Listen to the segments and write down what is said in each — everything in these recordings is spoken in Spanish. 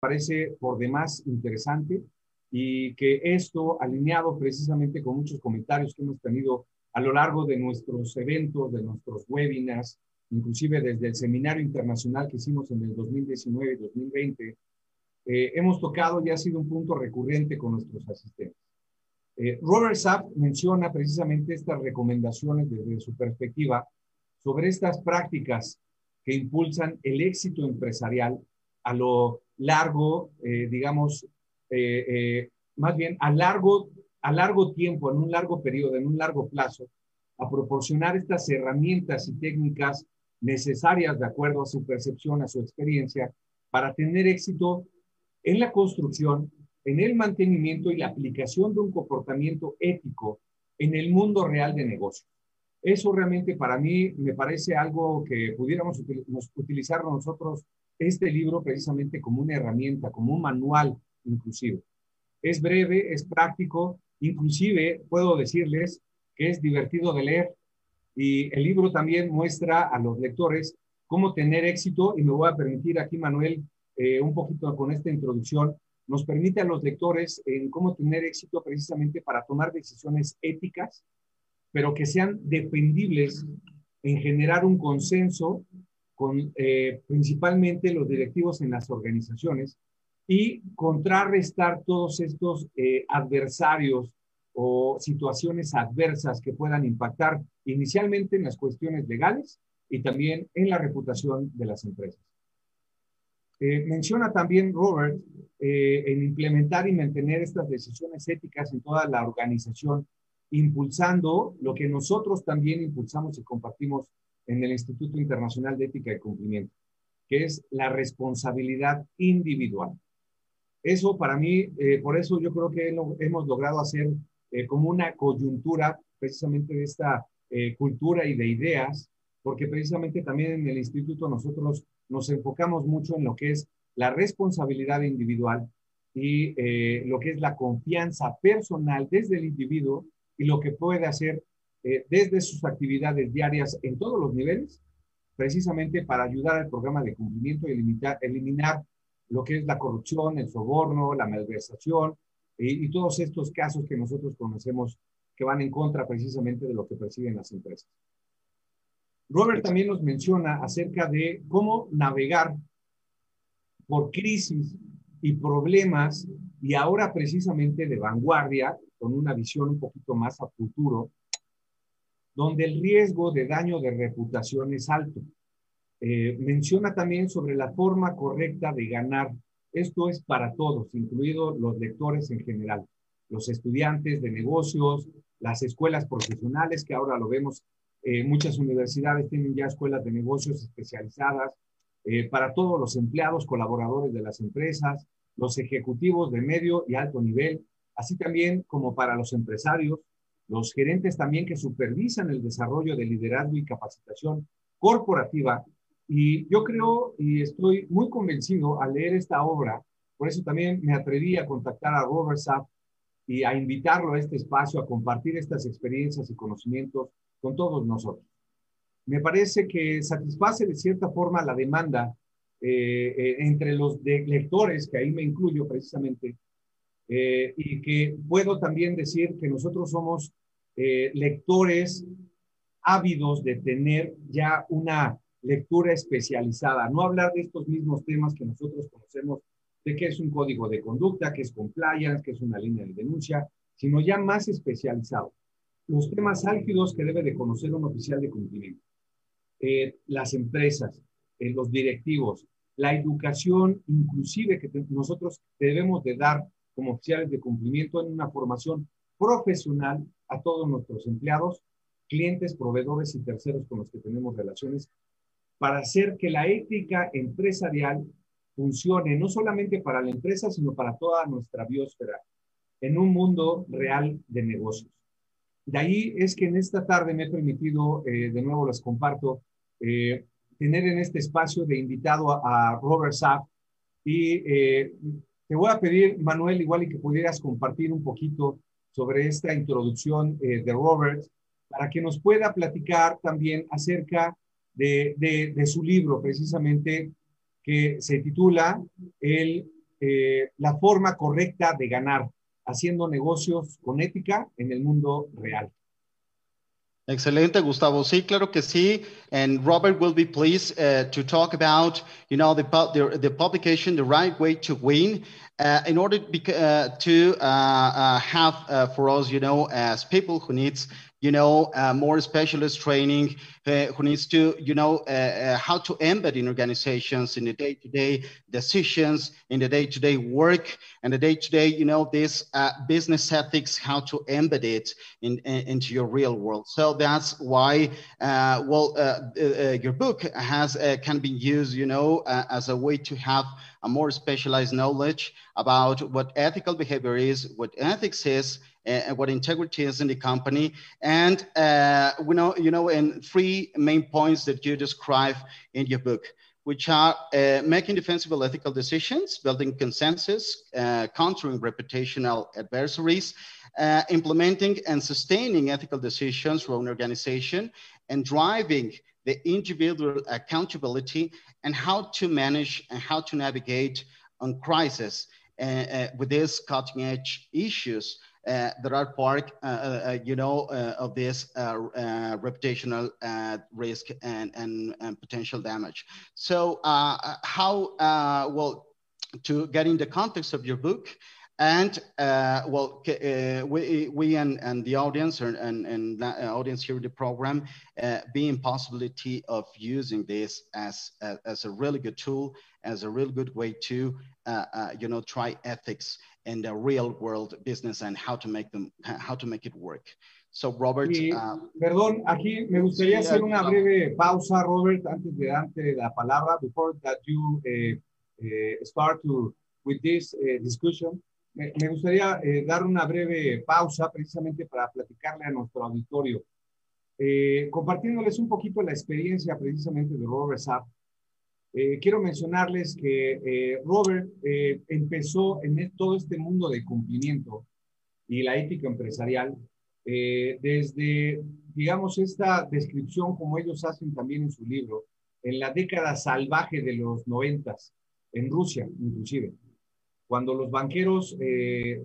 parece por demás interesante y que esto, alineado precisamente con muchos comentarios que hemos tenido a lo largo de nuestros eventos, de nuestros webinars, inclusive desde el seminario internacional que hicimos en el 2019 y 2020, eh, hemos tocado y ha sido un punto recurrente con nuestros asistentes. Eh, Robert Sapp menciona precisamente estas recomendaciones desde su perspectiva sobre estas prácticas que impulsan el éxito empresarial a lo largo, eh, digamos, más bien a largo, a largo tiempo, en un largo periodo, en un largo plazo, a proporcionar estas herramientas y técnicas necesarias de acuerdo a su percepción, a su experiencia, para tener éxito en la construcción, en el mantenimiento y la aplicación de un comportamiento ético en el mundo real de negocio. Eso realmente para mí me parece algo que pudiéramos utilizar nosotros este libro precisamente como una herramienta, como un manual inclusive. Es breve, es práctico, inclusive puedo decirles que es divertido de leer y el libro también muestra a los lectores cómo tener éxito y me voy a permitir aquí, Manuel, eh, un poquito con esta introducción, nos permite a los lectores en cómo tener éxito precisamente para tomar decisiones éticas, pero que sean defendibles en generar un consenso con eh, principalmente los directivos en las organizaciones y contrarrestar todos estos eh, adversarios o situaciones adversas que puedan impactar inicialmente en las cuestiones legales y también en la reputación de las empresas. Eh, menciona también Robert en implementar y mantener estas decisiones éticas en toda la organización, impulsando lo que nosotros también impulsamos y compartimos en el Instituto Internacional de Ética y Cumplimiento, que es la responsabilidad individual. Eso para mí, eh, por eso yo creo que hemos logrado hacer como una coyuntura precisamente de esta cultura y de ideas, porque precisamente también en el instituto nosotros nos enfocamos mucho en lo que es la responsabilidad individual y eh, lo que es la confianza personal desde el individuo y lo que puede hacer eh, desde sus actividades diarias en todos los niveles, precisamente para ayudar al programa de cumplimiento y eliminar, eliminar lo que es la corrupción, el soborno, la malversación y, y todos estos casos que nosotros conocemos que van en contra precisamente de lo que persiguen las empresas. Robert también nos menciona acerca de cómo navegar por crisis y problemas y ahora precisamente de vanguardia, con una visión un poquito más a futuro, donde el riesgo de daño de reputación es alto. Eh, menciona también sobre la forma correcta de ganar. Esto es para todos, incluidos los lectores en general, los estudiantes de negocios, las escuelas profesionales, que ahora lo vemos eh, muchas universidades tienen ya escuelas de negocios especializadas eh, para todos los empleados, colaboradores de las empresas, los ejecutivos de medio y alto nivel, así también como para los empresarios, los gerentes también que supervisan el desarrollo de liderazgo y capacitación corporativa. Y yo creo y estoy muy convencido al leer esta obra, por eso también me atreví a contactar a Robert Sapp y a invitarlo a este espacio a compartir estas experiencias y conocimientos con todos nosotros. Me parece que satisface de cierta forma la demanda eh, eh, entre los lectores, que ahí me incluyo precisamente, eh, y que puedo también decir que nosotros somos lectores ávidos de tener ya una lectura especializada, no hablar de estos mismos temas que nosotros conocemos, de qué es un código de conducta, qué es compliance, qué es una línea de denuncia, sino ya más especializado los temas álgidos que debe de conocer un oficial de cumplimiento. Eh, las empresas, eh, los directivos, la educación inclusive que nosotros debemos de dar como oficiales de cumplimiento en una formación profesional a todos nuestros empleados, clientes, proveedores y terceros con los que tenemos relaciones, para hacer que la ética empresarial funcione no solamente para la empresa, sino para toda nuestra biosfera, en un mundo real de negocios. De ahí es que en esta tarde me he permitido, eh, de nuevo les comparto, eh, tener en este espacio de invitado a, Robert Sapp. Y eh, te voy a pedir, Manuel, igual que pudieras compartir un poquito sobre esta introducción de Robert, para que nos pueda platicar también acerca de su libro, precisamente, que se titula El eh, la forma correcta de ganar, haciendo negocios con ética en el mundo real. Excelente, Gustavo. Sí, claro que sí. And Robert will be pleased uh, to talk about, you know, the, the, the publication, The Right Way to Win, uh, in order uh, to uh, uh, have for us, you know, as people who needs you know, uh, more specialist training, uh, who needs to, you know, uh, uh how to embed in organizations in the day-to-day decisions, in the day-to-day work, and the day-to-day, you know, this uh, business ethics, how to embed it in, in, into your real world. So that's why, uh, well, your book has can be used, you know, as a way to have a more specialized knowledge about what ethical behavior is, what ethics is, and what integrity is in the company. And uh, we know, you know, in three main points that you describe in your book, which are uh, making defensible ethical decisions, building consensus, uh, countering reputational adversaries, uh, implementing and sustaining ethical decisions for an organization, and driving the individual accountability and how to manage and how to navigate on crisis uh, uh, with these cutting edge issues uh, that are part, uh, uh, you know, of this reputational risk and, and, and, potential damage. So how, well, to get in the context of your book, and uh, well, uh, we, we and, and the audience and, and, and audience here in the program uh, being possibility of using this as, as, as, a really good tool, as a really good way to, you know, try ethics in the real world business and how to make them, how to make it work. So, Robert. Y, uh, perdón, aquí me gustaría sí, hacer una breve pausa, Robert, antes de darte la palabra, before that you uh, uh, start to, with this uh, discussion. Me, me gustaría eh, dar una breve pausa precisamente para platicarle a nuestro auditorio, eh, compartiéndoles un poquito la experiencia precisamente de Robert Sapp eh, quiero mencionarles que eh, Robert eh, empezó en todo este mundo de cumplimiento y la ética empresarial desde, digamos, esta descripción como ellos hacen también en su libro, en la década salvaje de los noventas, en Rusia inclusive, cuando los banqueros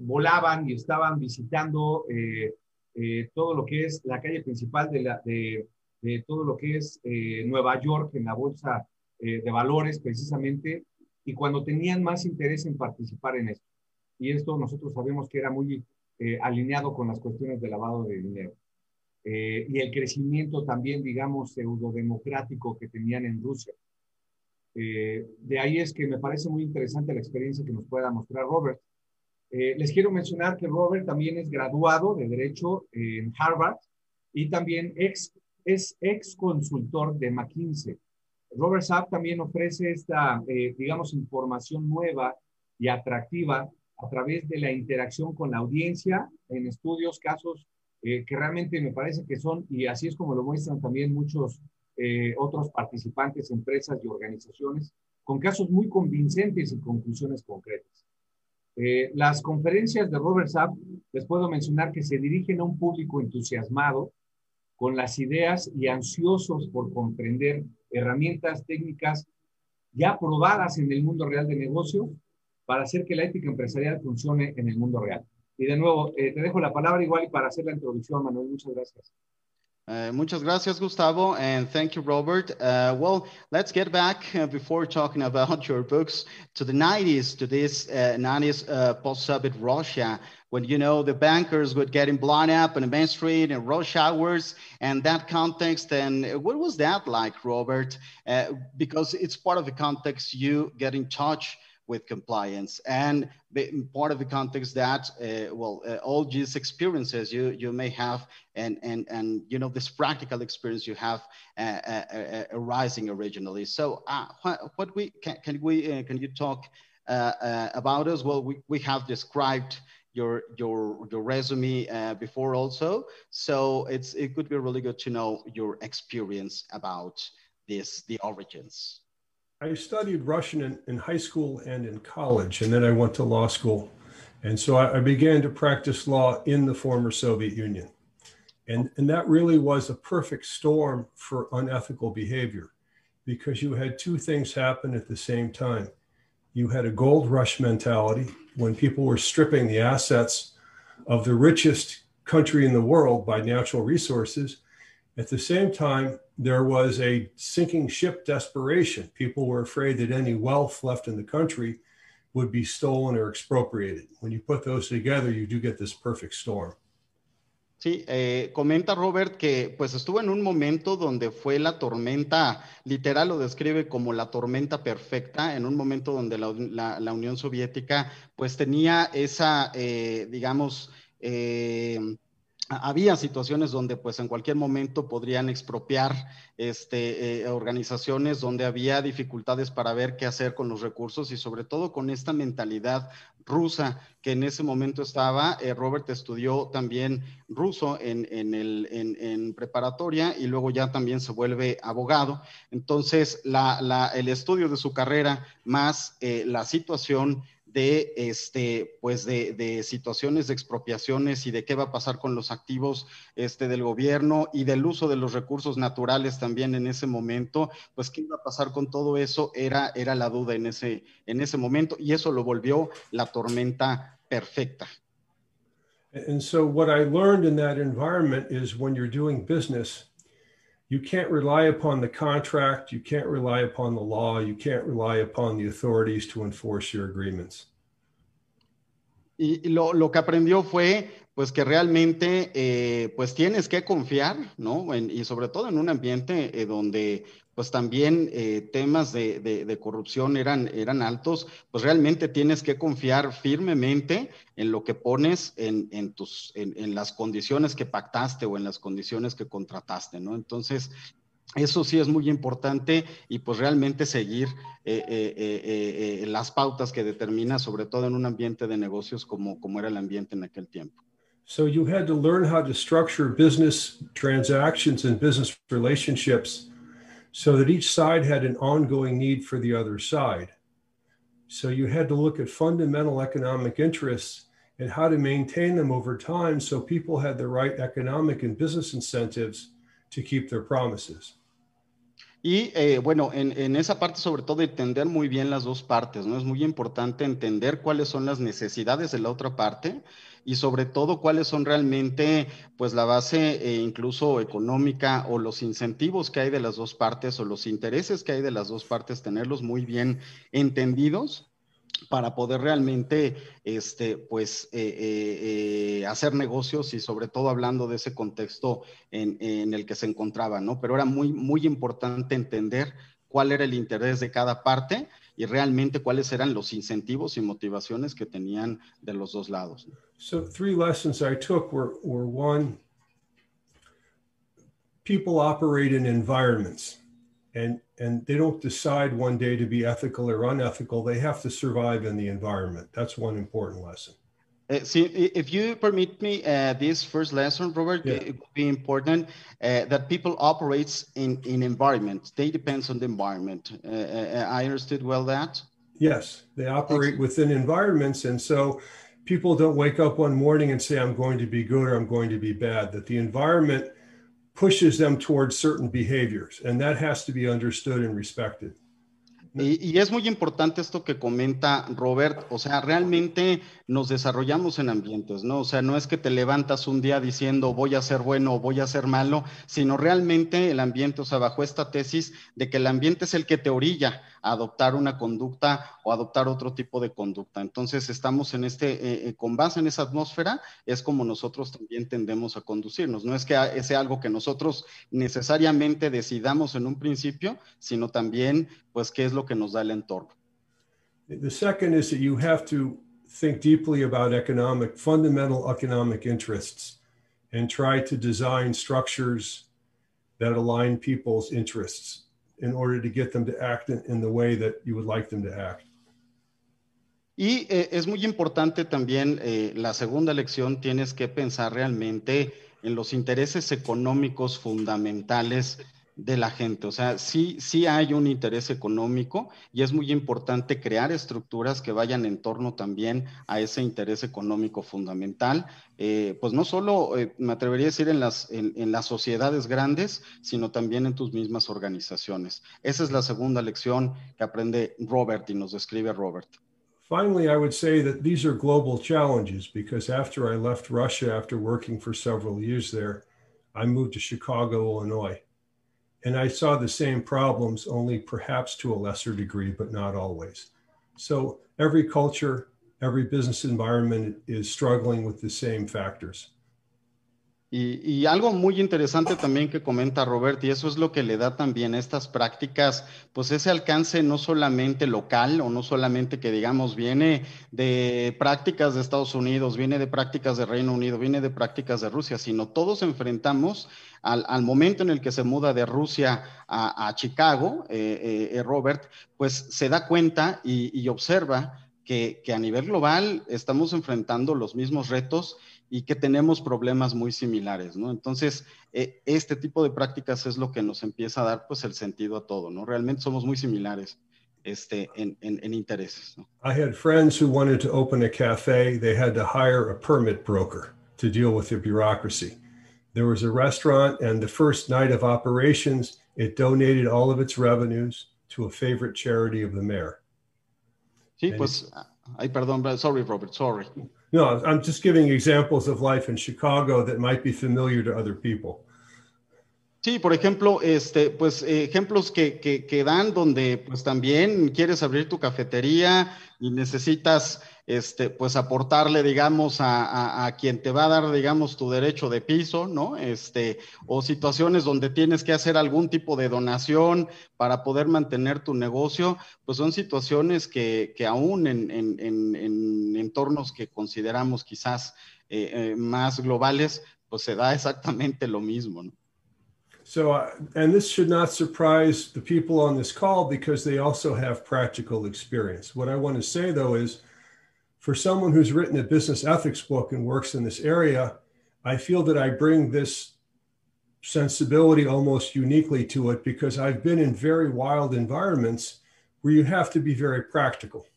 volaban y estaban visitando todo lo que es la calle principal de, la, de, de todo lo que es Nueva York en la bolsa eh, de valores precisamente y cuando tenían más interés en participar en esto. Y esto nosotros sabemos que era muy eh, alineado con las cuestiones de lavado de dinero. Eh, y el crecimiento también, digamos, pseudo-democrático que tenían en Rusia. de ahí es que me parece muy interesante la experiencia que nos pueda mostrar Robert. les quiero mencionar que Robert también es graduado de Derecho en Harvard y también ex, es ex consultor de McKinsey. Robert Sapp también ofrece esta, eh, digamos, información nueva y atractiva a través de la interacción con la audiencia en estudios, casos eh, que realmente me parece que son, y así es como lo muestran también muchos eh, otros participantes, empresas y organizaciones, con casos muy convincentes y conclusiones concretas. las conferencias de Robert Sapp, les puedo mencionar que se dirigen a un público entusiasmado con las ideas y ansiosos por comprender herramientas técnicas ya probadas en el mundo real de negocio para hacer que la ética empresarial funcione en el mundo real. Y de nuevo, eh, te dejo la palabra igual para hacer la introducción, Manuel. Muchas gracias. Uh, muchas gracias, Gustavo, and thank you, Robert. Uh, well, let's get back uh, before talking about your books to the 90s, to this 90s uh, post-Soviet Russia, when you know the bankers would getting blown up on the main street and rush hours, and that context. And what was that like, Robert? Uh, because it's part of the context you get in touch with compliance and part of the context that uh, well uh, all these experiences you you may have and and and you know this practical experience you have uh, uh, uh arising originally so uh, what, what, we can, can we can you talk about us well we, we have described your your your resume uh, before also so it's it could be really good to know your experience about this the origins I studied Russian in, in, high school and in college, and then I went to law school. And so I, I, began to practice law in the former Soviet Union. And, and that really was a perfect storm for unethical behavior because you had two things happen at the same time. You had a gold rush mentality when people were stripping the assets of the richest country in the world by natural resources. At the same time, there was a sinking ship desperation. People were afraid that any wealth left in the country would be stolen or expropriated. When you put those together, you do get this perfect storm. Sí, eh, comenta Robert que pues estuvo en un momento donde fue la tormenta, literal lo describe como la tormenta perfecta, en un momento donde la, la, la Unión Soviética pues tenía esa, eh, digamos, eh, había situaciones donde pues en cualquier momento podrían expropiar este, eh, organizaciones donde había dificultades para ver qué hacer con los recursos y sobre todo con esta mentalidad rusa que en ese momento estaba. Eh, Robert estudió también ruso en, en, el, en, preparatoria y luego ya también se vuelve abogado. Entonces, la, la, el estudio de su carrera más eh, la situación de, este, pues de, de, situaciones de expropiaciones y de qué va a pasar con los activos este, del gobierno y del uso de los recursos naturales también en ese momento, pues qué iba a pasar con todo eso era, era la duda en ese, en ese momento y eso lo volvió la tormenta perfecta. And so what I learned in that environment is when you're doing business, you can't rely upon the contract, you can't rely upon the law, you can't rely upon the authorities to enforce your agreements. Y lo, lo que aprendió fue, pues que realmente, eh, pues tienes que confiar, ¿no? En, y sobre todo en un ambiente eh, donde, pues también eh, temas de, corrupción eran, eran altos, pues realmente tienes que confiar firmemente en lo que pones en, en tus, en, las condiciones que pactaste o en las condiciones que contrataste, ¿no? Entonces, eso sí es muy importante y pues realmente seguir eh, eh, las pautas que determina, sobre todo en un ambiente de negocios como, como era el ambiente en aquel tiempo. So you had to learn how to structure business transactions and business relationships so that each side had an ongoing need for the other side. So you had to look at fundamental economic interests and how to maintain them over time so people had the right economic and business incentives to keep their promises. Y eh, bueno, en, en, esa parte sobre todo entender muy bien las dos partes, ¿no? Es muy importante entender cuáles son las necesidades de la otra parte y sobre todo cuáles son realmente pues la base eh, incluso económica o los incentivos que hay de las dos partes o los intereses que hay de las dos partes, tenerlos muy bien entendidos para poder realmente este, pues, eh, eh, eh, hacer negocios y sobre todo hablando de ese contexto en, en, el que se encontraba, ¿no? Pero era muy, muy importante entender cuál era el interés de cada parte y realmente cuáles eran los incentivos y motivaciones que tenían de los dos lados. So three lessons I took were, were one, people operate in environments. and and they don't decide one day to be ethical or unethical they have to survive in the environment that's one important lesson uh, see, if you permit me uh, this first lesson, Robert, yeah. it would be important uh, that people operates in in environment. They depends on the environment. I understood well that. Yes, they operate within environments, and so people don't wake up one morning and say, "I'm going to be good" or "I'm going to be bad." That the environment pushes them towards certain behaviors, and that has to be understood and respected. Y, y, es muy importante esto que comenta Robert, o sea, realmente nos desarrollamos en ambientes, ¿no? O sea, no es que te levantas un día diciendo voy a ser bueno o voy a ser malo, sino realmente el ambiente, o sea, bajo esta tesis de que el ambiente es el que te orilla adoptar una conducta o adoptar otro tipo de conducta. Entonces, estamos en este, eh, eh, con base en esa atmósfera, es como nosotros también tendemos a conducirnos. No es que sea algo que nosotros necesariamente decidamos en un principio, sino también, pues, qué es lo que nos da el entorno. The second is that you have to think deeply about economic, fundamental economic interests and try to design structures that align people's interests in order to get them to act in, the way that you would like them to act. Y eh, es muy importante también eh, la segunda lección, tienes que pensar realmente en los intereses económicos fundamentales de la gente. O sea, sí, sí hay un interés económico y es muy importante crear estructuras que vayan en torno también a ese interés económico fundamental. Eh, pues no solo, eh, me atrevería a decir, en las, en, en las sociedades grandes, sino también en tus mismas organizaciones. Esa es la segunda lección que aprende Robert y nos describe Robert. Finally, I would say that these are global challenges because after I left Russia, after working for several years there, I moved to Chicago, Illinois. And I saw the same problems, only perhaps to a lesser degree, but not always. So every culture, every business environment is struggling with the same factors. Y, algo muy interesante también que comenta Robert, y eso es lo que le da también a estas prácticas, pues ese alcance no solamente local o no solamente que digamos viene de prácticas de Estados Unidos, viene de prácticas de Reino Unido, viene de prácticas de Rusia, sino todos enfrentamos al, momento en el que se muda de Rusia a, Chicago, eh, eh, Robert, pues se da cuenta y, observa que a nivel global estamos enfrentando los mismos retos y que tenemos problemas muy similares, ¿no? Entonces, eh, este tipo de prácticas es lo que nos empieza a dar, pues, el sentido a todo, ¿no? Realmente somos muy similares este, en, en, en intereses, ¿no? I had friends who wanted to open a cafe. They had to hire a permit broker to deal with the bureaucracy. There was a restaurant, and the first night of operations, it donated all of its revenues to a favorite charity of the mayor. Sí, and pues, ay, perdón, sorry, Robert, sorry. No, I'm just giving examples of life in Chicago that might be familiar to other people. Sí, por ejemplo, este, pues ejemplos que, que, que, dan donde pues también quieres abrir tu cafetería y necesitas este, pues aportarle, digamos, a, a, quien te va a dar, digamos, tu derecho de piso, ¿no? Este, o situaciones donde tienes que hacer algún tipo de donación para poder mantener tu negocio, pues son situaciones que, que aún en, en, en, en, entornos que consideramos quizás eh, eh, más globales, pues se da exactamente lo mismo, ¿no? So, uh, and this should not surprise the people on this call because they also have practical experience. What I want to say though is for someone who's written a business ethics book and works in this area, I feel that I bring this sensibility almost uniquely to it because I've been in very wild environments where you have to be very practical.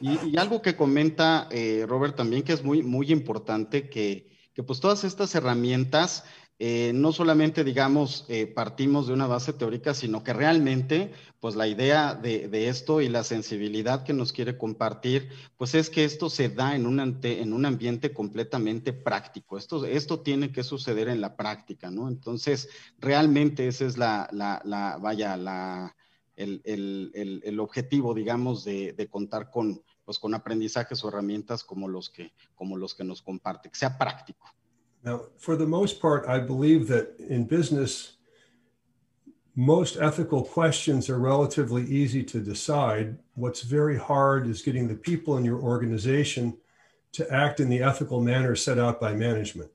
Y, y algo que comenta eh, Robert también que es muy, muy importante que, que pues todas estas herramientas Eh, no solamente, digamos, eh, partimos de una base teórica, sino que realmente, pues la idea de, esto y la sensibilidad que nos quiere compartir, pues es que esto se da en un, en un ambiente completamente práctico. Esto, esto tiene que suceder en la práctica, ¿no? Entonces, realmente ese es la, la, vaya, la, el, el, el, objetivo, digamos, de, de contar con, pues, con aprendizajes o herramientas como los que, como los que nos comparte, que sea práctico. Now, for the most part, I believe that in business, most ethical questions are relatively easy to decide. What's very hard is getting the people in your organization to act in the ethical manner set out by management.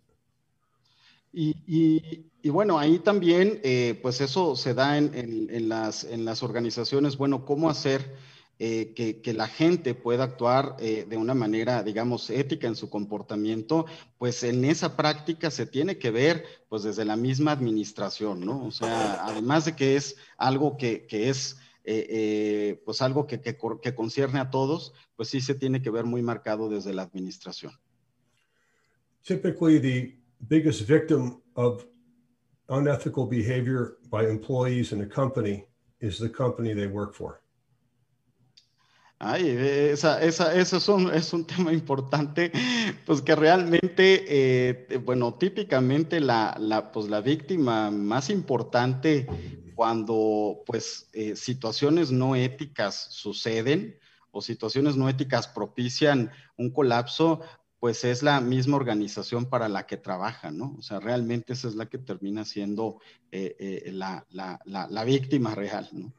Y, y, y bueno, ahí también, eh, pues eso se da en, en, en, las, en las organizaciones. Bueno, ¿cómo hacer? Eh, que, que, la gente pueda actuar eh, de una manera, digamos, ética en su comportamiento, pues en esa práctica se tiene que ver, pues desde la misma administración, ¿no? O sea, además de que es algo que, que es, eh, pues algo que, que, que concierne a todos, pues sí se tiene que ver muy marcado desde la administración. Typically, the biggest victim of unethical behavior by employees in a company is the company they work for. Ay, esa, esa, eso es un, es un tema importante, pues que realmente, eh, bueno, típicamente la, la, pues la víctima más importante cuando pues eh, situaciones no éticas suceden o situaciones no éticas propician un colapso, pues es la misma organización para la que trabaja, ¿no? O sea, realmente esa es la que termina siendo eh, la, la, la víctima real, ¿no?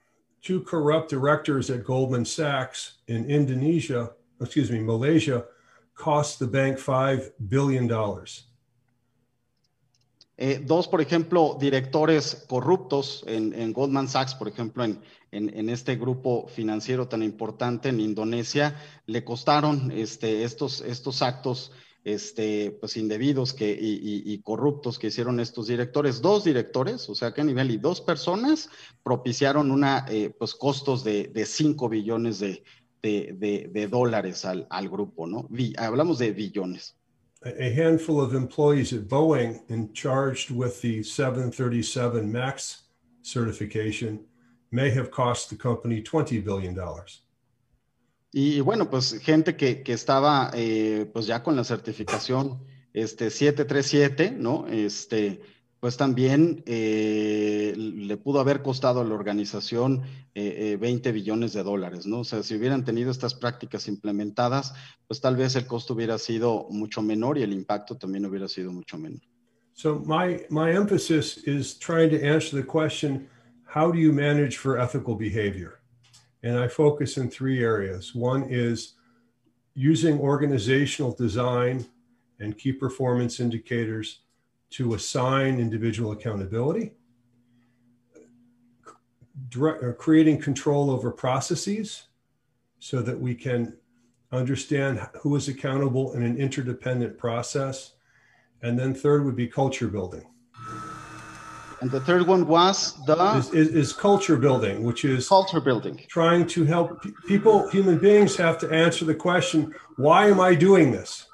Two corrupt directors at Goldman Sachs in Indonesia, excuse me, Malaysia, cost the bank $5 billion. Eh, dos, por ejemplo, directores corruptos en, en Goldman Sachs, por ejemplo, en, en, en, este grupo financiero tan importante en Indonesia, le costaron este, estos, estos actos este, pues indebidos que, y, corruptos que hicieron estos directores. Dos directores, o sea, que nivel y dos personas propiciaron una, eh, pues costos de, de 5 billones de, de, de, dólares al, al, grupo, ¿no? hablamos de billones. A handful of employees at Boeing in charged with the 737 MAX certification may have cost the company $20 billion. Y bueno, pues gente que, que estaba eh, pues ya con la certificación este 737, ¿no? Este, pues también eh, le pudo haber costado a la organización eh, 20 billones de dólares, ¿no? O sea, si hubieran tenido estas prácticas implementadas, pues tal vez el costo hubiera sido mucho menor y el impacto también hubiera sido mucho menor. So my, my emphasis is trying to answer the question, how do you manage for ethical behavior? And I focus in three areas. One is using organizational design and key performance indicators to assign individual accountability, direct, uh, creating control over processes so that we can understand who is accountable in an interdependent process. And then third would be culture building. And the third one was the is, is, is, culture building, which is culture building. Trying to help people, human beings have to answer the question, why am I doing this?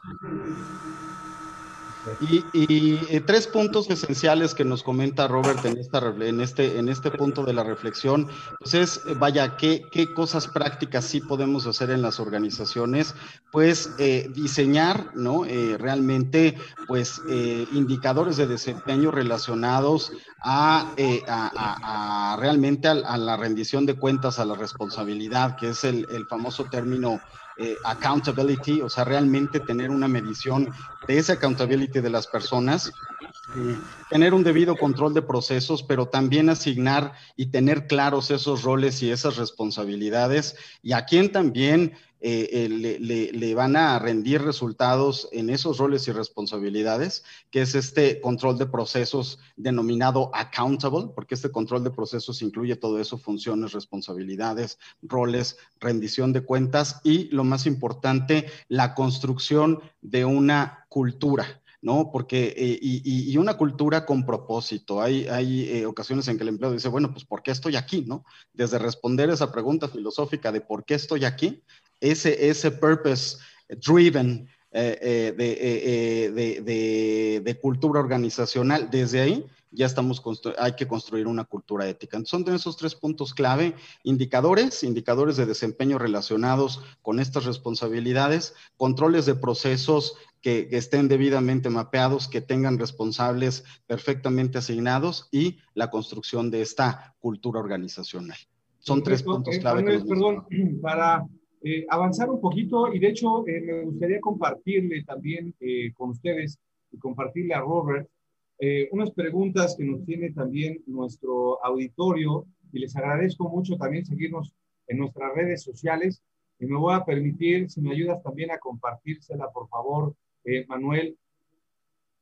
Y, tres puntos esenciales que nos comenta Robert en, esta, en, este, en este punto de la reflexión, pues es, vaya, ¿qué, cosas prácticas sí podemos hacer en las organizaciones? Pues eh, diseñar, ¿no? Eh, realmente, pues, eh, indicadores de desempeño relacionados a, a, realmente a, la rendición de cuentas, a la responsabilidad, que es el famoso término eh, accountability, o sea, realmente tener una medición de esa accountability de las personas, eh, tener un debido control de procesos, pero también asignar y tener claros esos roles y esas responsabilidades, y a quien también eh, eh, le, van a rendir resultados en esos roles y responsabilidades, que es este control de procesos denominado accountable, porque este control de procesos incluye todo eso, funciones, responsabilidades, roles, rendición de cuentas y, lo más importante, la construcción de una cultura. ¿no? Porque, eh, y, una cultura con propósito. Hay, hay ocasiones en que el empleado dice, bueno, pues ¿por qué estoy aquí, no? Desde responder esa pregunta filosófica de ¿por qué estoy aquí? Ese, ese purpose driven eh, eh, eh, de, de, de, cultura organizacional, desde ahí ya estamos, hay que construir una cultura ética. son esos tres puntos clave, indicadores, indicadores de desempeño relacionados con estas responsabilidades, controles de procesos que, que, estén debidamente mapeados, que tengan responsables perfectamente asignados y la construcción de esta cultura organizacional. Son tres puntos clave. perdón, para eh, avanzar un poquito y de hecho eh, me gustaría compartirle también eh, con ustedes y compartirle a Robert unas preguntas que nos tiene también nuestro auditorio y les agradezco mucho también seguirnos en nuestras redes sociales y me voy a permitir, si me ayudas también a compartírsela, por favor, Manuel.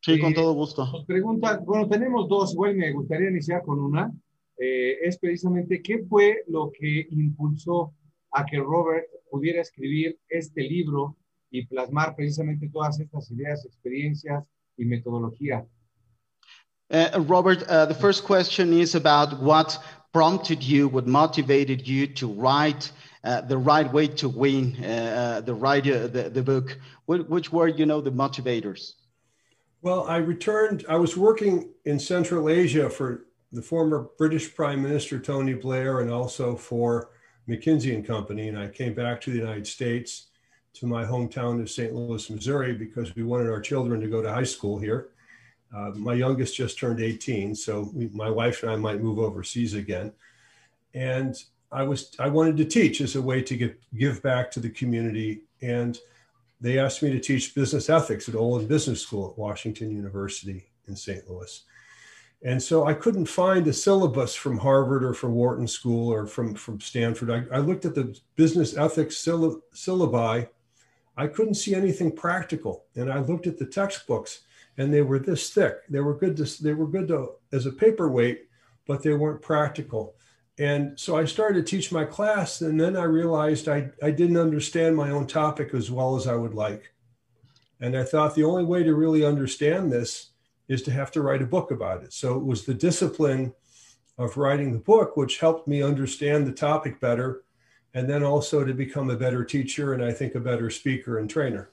Sí, con todo gusto. Nos pregunta, bueno, tenemos dos, igual me gustaría iniciar con una, es precisamente qué fue lo que impulsó a que Robert pudiera escribir este libro y plasmar precisamente todas estas ideas, experiencias y metodología. Uh, Robert, uh, the first question is about what prompted you, what motivated you to write uh, the right way to win, the right uh, the, the book. Which were, you know, the motivators? Well, I returned. I was working in Central Asia for the former British Prime Minister Tony Blair, and also for McKinsey and Company, and I came back to the United States to my hometown of St. Louis, Missouri, because we wanted our children to go to high school here. Uh, my youngest just turned 18, so we, my wife and I might move overseas again. And I was I wanted to teach as a way to get give back to the community. And they asked me to teach business ethics at Olin Business School at Washington University in St. Louis. And so I couldn't find a syllabus from Harvard or from Wharton School or from, from Stanford. I, I looked at the business ethics syllabi. I couldn't see anything practical. And I looked at the textbooks and they were this thick. They were good to, they were good to, as a paperweight, but they weren't practical. And so I started to teach my class. And then I realized I, I didn't understand my own topic as well as I would like. And I thought the only way to really understand this is to have to write a book about it. So it was the discipline of writing the book which helped me understand the topic better and then also to become a better teacher and I think a better speaker and trainer.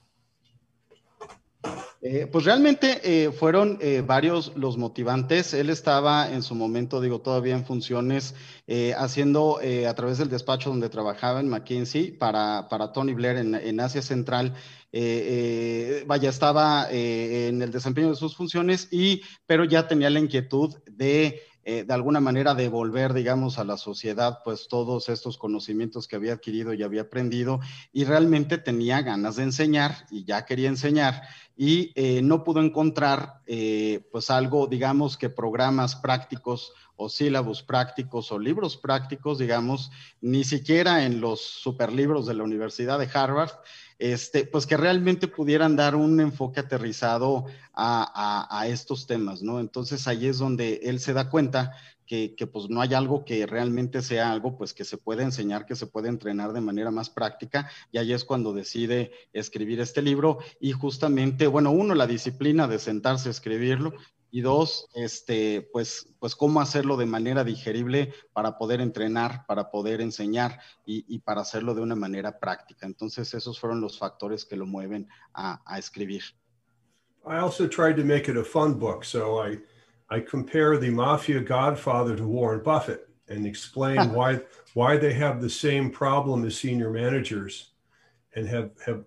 Eh, pues realmente eh, fueron eh, varios los motivantes. Él estaba en su momento, digo, todavía en funciones, eh, haciendo a través del despacho donde trabajaba en McKinsey para, para Tony Blair en, en Asia Central. Vaya, estaba en el desempeño de sus funciones, y, pero ya tenía la inquietud de eh, de alguna manera devolver, digamos, a la sociedad, pues todos estos conocimientos que había adquirido y había aprendido y realmente tenía ganas de enseñar y ya quería enseñar y eh, no pudo encontrar, eh, pues algo, digamos, que programas prácticos o sílabos prácticos o libros prácticos, digamos, ni siquiera en los superlibros de la Universidad de Harvard, este, pues que realmente pudieran dar un enfoque aterrizado a, estos temas, ¿no? Entonces ahí es donde él se da cuenta que, que, pues no hay algo que realmente sea algo pues que se puede enseñar, que se puede entrenar de manera más práctica y ahí es cuando decide escribir este libro y justamente, bueno, uno, la disciplina de sentarse a escribirlo y dos, este, pues, pues cómo hacerlo de manera digerible para poder entrenar, para poder enseñar y, y, para hacerlo de una manera práctica. Entonces, esos fueron los factores que lo mueven a, a escribir. I also tried to make it a fun book, so I, I compare the mafia godfather to Warren Buffett and explain why, why they have the same problem as senior managers and have, have,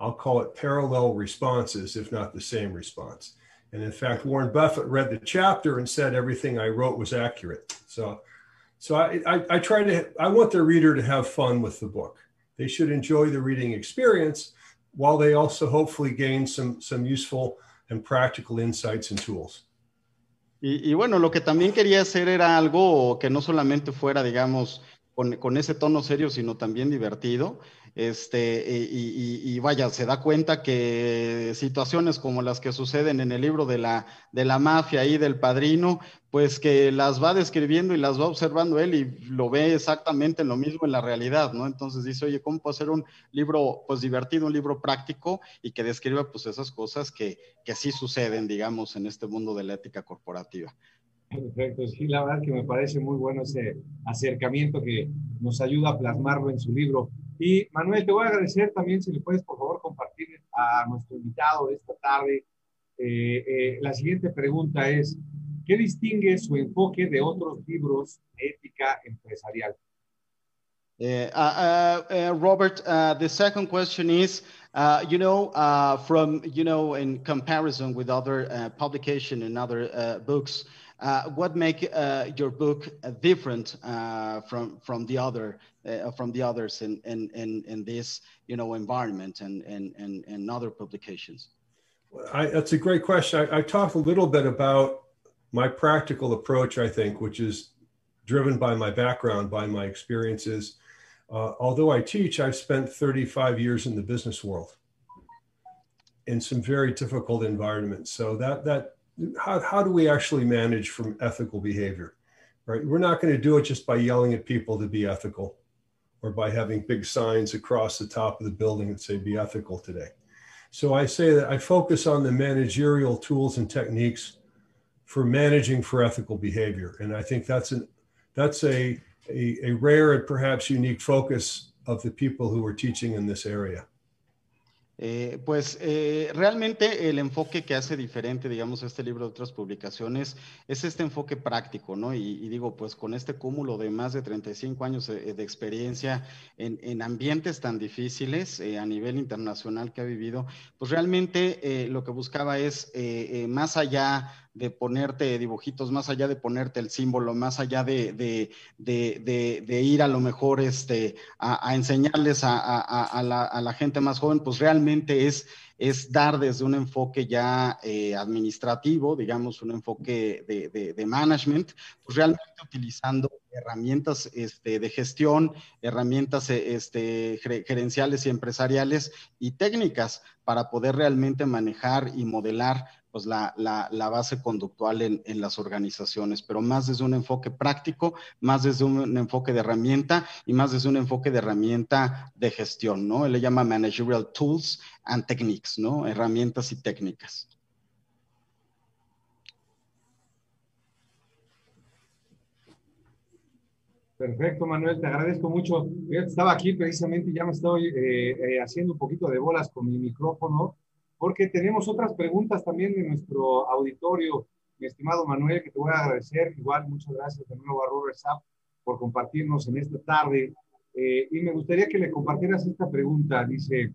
I'll call it parallel responses, if not the same response. And in fact, Warren Buffett read the chapter and said everything I wrote was accurate. So, so I, I, I try to, I want the reader to have fun with the book. They should enjoy the reading experience while they also hopefully gain some, some useful and practical insights and tools. Y, y, bueno, lo que también quería hacer era algo que no solamente fuera, digamos, con, ese tono serio, sino también divertido. Este, y, y, y, vaya, se da cuenta que situaciones como las que suceden en el libro de la, de la mafia y del padrino, pues que las va describiendo y las va observando él y lo ve exactamente lo mismo en la realidad, ¿no? Entonces dice, oye, ¿cómo puedo hacer un libro, pues divertido, un libro práctico y que describa, pues esas cosas que, que sí suceden, digamos, en este mundo de la ética corporativa? Perfecto, sí, la verdad que me parece muy bueno ese acercamiento que nos ayuda a plasmarlo en su libro. Y Manuel, te voy a agradecer también si le puedes por favor compartir a nuestro invitado de esta tarde. Eh, eh, la siguiente pregunta es, ¿qué distingue su enfoque de otros libros de ética empresarial? Uh, uh, uh, Robert, the second question is, you know, from, you know, in comparison with other publication and other books, Uh, what make uh, your book uh, different from from the other from the others in, in, in, in, this you know environment and and, and, and other publications? I, that's a great question. I, I talked a little bit about my practical approach. I think, which is driven by my background, by my experiences. Uh, although I teach, I've spent 35 years in the business world in some very difficult environments. So that that how, how do we actually manage from ethical behavior right? We're not going to do it just by yelling at people to be ethical or by having big signs across the top of the building that say be ethical today. So i say that i focus on the managerial tools and techniques for managing for ethical behavior. And i think that's an that's a, a, a rare and perhaps unique focus of the people who are teaching in this area Eh, pues eh, realmente el enfoque que hace diferente, digamos, este libro de otras publicaciones es este enfoque práctico, ¿no? Y, digo, pues con este cúmulo de más de 35 años de, experiencia en, en, ambientes tan difíciles eh, a nivel internacional que ha vivido, pues realmente lo que buscaba es, más allá de ponerte dibujitos, más allá de ponerte el símbolo, más allá de, de, de, ir a lo mejor este, a, enseñarles a, la, a, la, gente más joven, pues realmente es, es dar desde un enfoque ya eh, administrativo, digamos, un enfoque de, management, pues realmente utilizando herramientas este, de gestión, herramientas este, gerenciales y empresariales y técnicas para poder realmente manejar y modelar pues la, la, base conductual en, en, las organizaciones, pero más desde un enfoque práctico, más desde un enfoque de herramienta y más desde un enfoque de herramienta de gestión, ¿no? Él le llama Managerial Tools and Techniques, ¿no? Herramientas y técnicas. Perfecto, Manuel, te agradezco mucho. Estaba aquí precisamente, ya me estoy eh, eh, haciendo un poquito de bolas con mi micrófono porque tenemos otras preguntas también de nuestro auditorio, mi estimado Manuel, que te voy a agradecer. Igual, muchas gracias de nuevo a Robert Sapp por compartirnos en esta tarde. Eh, y me gustaría que le compartieras esta pregunta. Dice,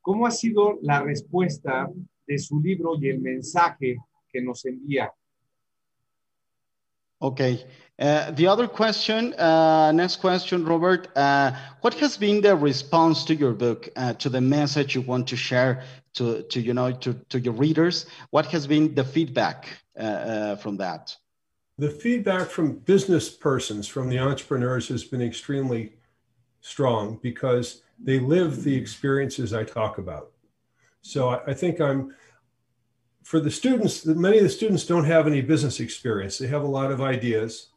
¿cómo ha sido la respuesta de su libro y el mensaje que nos envía? Okay. Uh, the other question, uh, next question, Robert. Uh, what has been the response to your book, uh, to the message you want to share to, to you know, to, to your readers? What has been the feedback uh, uh, from that? The feedback from business persons, from the entrepreneurs, has been extremely strong because they live the experiences I talk about. So I, I think I'm for the students, many of the students don't have any business experience. They have a lot of ideas,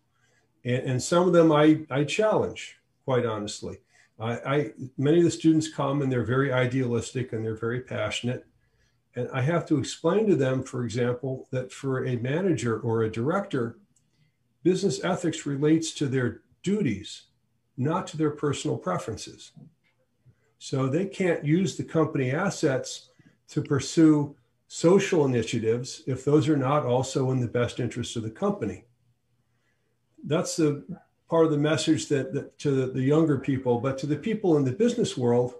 and, and some of them I, I challenge, quite honestly. I, I, many of the students come and they're very idealistic and they're very passionate. And I have to explain to them, for example, that for a manager or a director, business ethics relates to their duties, not to their personal preferences. So they can't use the company assets to pursue social initiatives if those are not also in the best interest of the company. That's the part of the message that, that to the, the, younger people, but to the people in the business world,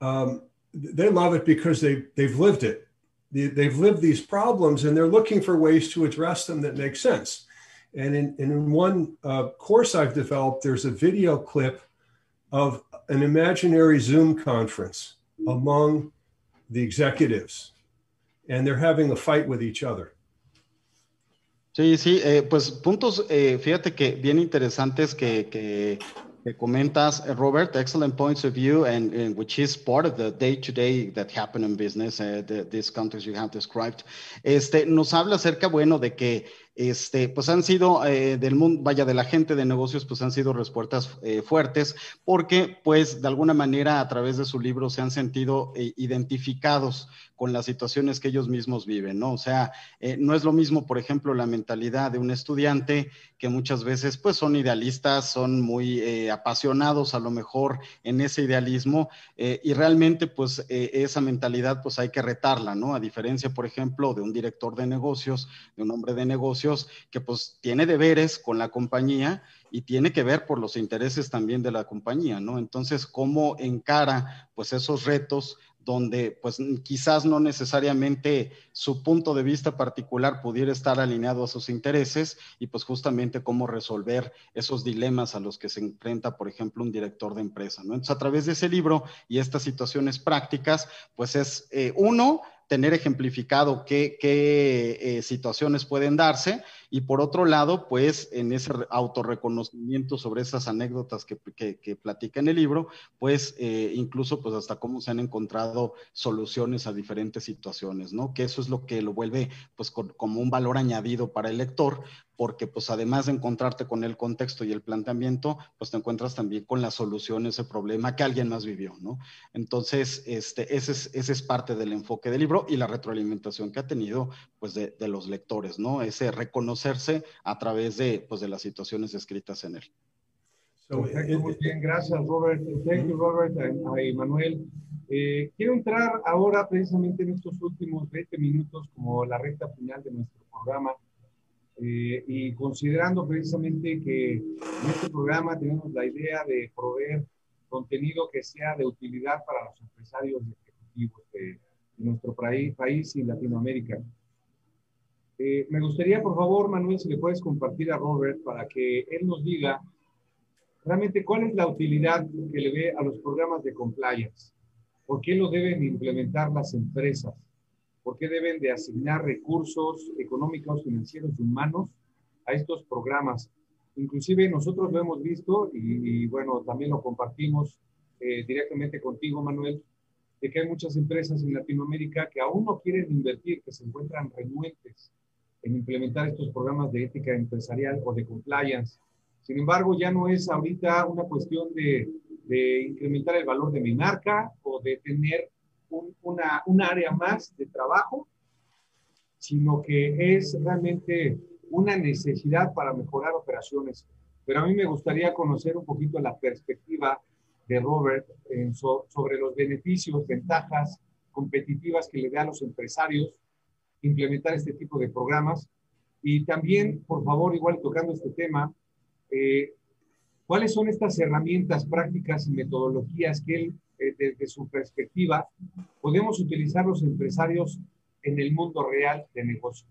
um, they love it because they, they've lived it. They, they've lived these problems and they're looking for ways to address them that make sense. And in, in one uh, course I've developed, there's a video clip of an imaginary Zoom conference among the executives, and they're having a fight with each other. Sí, sí, eh, pues puntos, eh, fíjate que bien interesantes que, que, que, comentas, eh, Robert, excellent points of view, and, and which is part of the day-to-day -day that happen in business, uh, the, this context you have described. Este, nos habla acerca, bueno, de que este, pues han sido eh, del mundo, vaya, de la gente de negocios, pues han sido respuestas eh, fuertes, porque pues de alguna manera a través de su libro se han sentido eh, identificados con las situaciones que ellos mismos viven, ¿no? O sea, no es lo mismo, por ejemplo, la mentalidad de un estudiante que muchas veces pues son idealistas, son muy apasionados a lo mejor en ese idealismo y realmente pues esa mentalidad pues hay que retarla, ¿no? A diferencia, por ejemplo, de un director de negocios, de un hombre de negocios, que pues tiene deberes con la compañía y tiene que ver por los intereses también de la compañía, ¿no? Entonces, ¿cómo encara pues esos retos donde pues quizás no necesariamente su punto de vista particular pudiera estar alineado a sus intereses y pues justamente cómo resolver esos dilemas a los que se enfrenta, por ejemplo, un director de empresa, ¿no? Entonces, a través de ese libro y estas situaciones prácticas, pues es eh, uno, tener ejemplificado qué, eh, situaciones pueden darse y por otro lado, pues en ese autorreconocimiento sobre esas anécdotas que, que, platica en el libro, pues eh, incluso pues hasta cómo se han encontrado soluciones a diferentes situaciones, ¿no? Que eso es lo que lo vuelve pues como un valor añadido para el lector, porque pues además de encontrarte con el contexto y el planteamiento, pues te encuentras también con la solución a ese problema que alguien más vivió, ¿no? Entonces, este, ese, es, ese es parte del enfoque del libro y la retroalimentación que ha tenido pues de, de los lectores, ¿no? Ese reconocerse a través de, pues, de las situaciones escritas en él. Perfecto, muy bien, gracias Robert. Thank you Robert y Manuel. Eh, quiero entrar ahora precisamente en estos últimos 20 minutos como la recta final de nuestro programa eh, y considerando precisamente que en este programa tenemos la idea de proveer contenido que sea de utilidad para los empresarios ejecutivos de, nuestro país, y Latinoamérica. Eh, me gustaría, por favor, Manuel, si le puedes compartir a Robert para que él nos diga realmente cuál es la utilidad que le ve a los programas de compliance. ¿Por qué lo deben implementar las empresas? ¿Por qué deben de asignar recursos económicos, financieros y humanos a estos programas? Inclusive nosotros lo hemos visto y, bueno, también lo compartimos eh, directamente contigo, Manuel, de que hay muchas empresas en Latinoamérica que aún no quieren invertir, que se encuentran renuentes en implementar estos programas de ética empresarial o de compliance. Sin embargo, ya no es ahorita una cuestión de, de incrementar el valor de mi marca o de tener un, una, un área más de trabajo, sino que es realmente una necesidad para mejorar operaciones. Pero a mí me gustaría conocer un poquito la perspectiva de Robert sobre los beneficios, ventajas competitivas que le da a los empresarios implementar este tipo de programas. Y también, por favor, igual tocando este tema, eh, ¿cuáles son estas herramientas prácticas y metodologías que él, eh, desde su perspectiva, podemos utilizar los empresarios en el mundo real de negocio?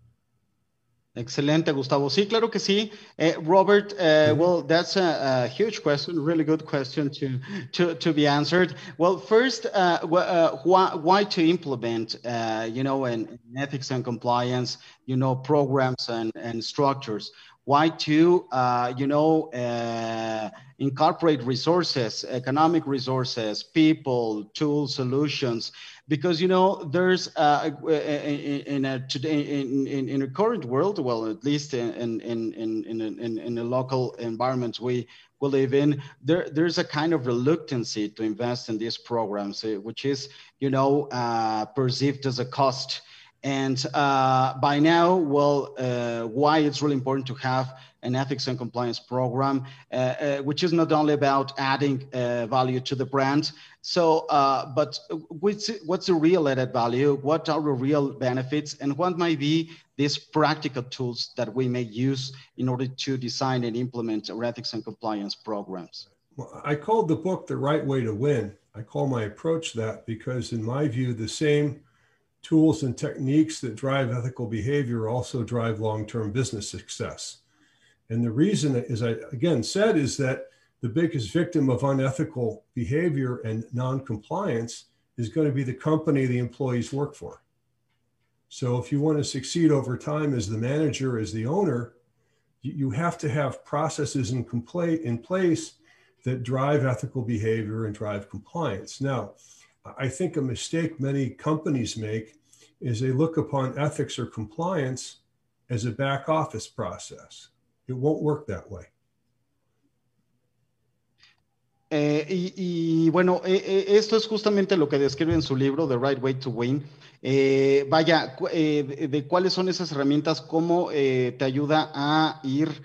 Excelente, Gustavo. Sí, claro que sí. Uh, Robert, uh, well, that's a, a, huge question, really good question to, to, to be answered. Well, first, uh, why, why, to implement, you know, in, in, ethics and compliance, you know, programs and, and structures? Why to, you know, incorporate resources, economic resources, people, tools, solutions, because you know there's uh, in, a today in, in, in a current world, well, at least in in in in in, in the local environments we we live in, there there's a kind of reluctancy to invest in these programs, eh, which is you know uh, perceived as a cost. And uh, by now, well, uh, why it's really important to have an ethics and compliance program, uh, uh, which is not only about adding uh, value to the brand. So, uh, but what's, what's the real added value? What are the real benefits? And what might be these practical tools that we may use in order to design and implement our ethics and compliance programs? Well, I called the book The Right Way to Win. I call my approach that because, in my view, the same tools and techniques that drive ethical behavior also drive long term business success. And the reason, as I again said, is that the biggest victim of unethical behavior and non-compliance is going to be the company the employees work for. So if you want to succeed over time as the manager, as the owner, you have to have processes in, compla- in place that drive ethical behavior and drive compliance. Now, I think a mistake many companies make is they look upon ethics or compliance as a back office process. It won't work that way. Eh, y, y, bueno, eh, eh, esto es justamente lo que describe en su libro, The Right Way to Win. Eh, vaya, eh, de, de, cuáles son esas herramientas, cómo te ayuda a ir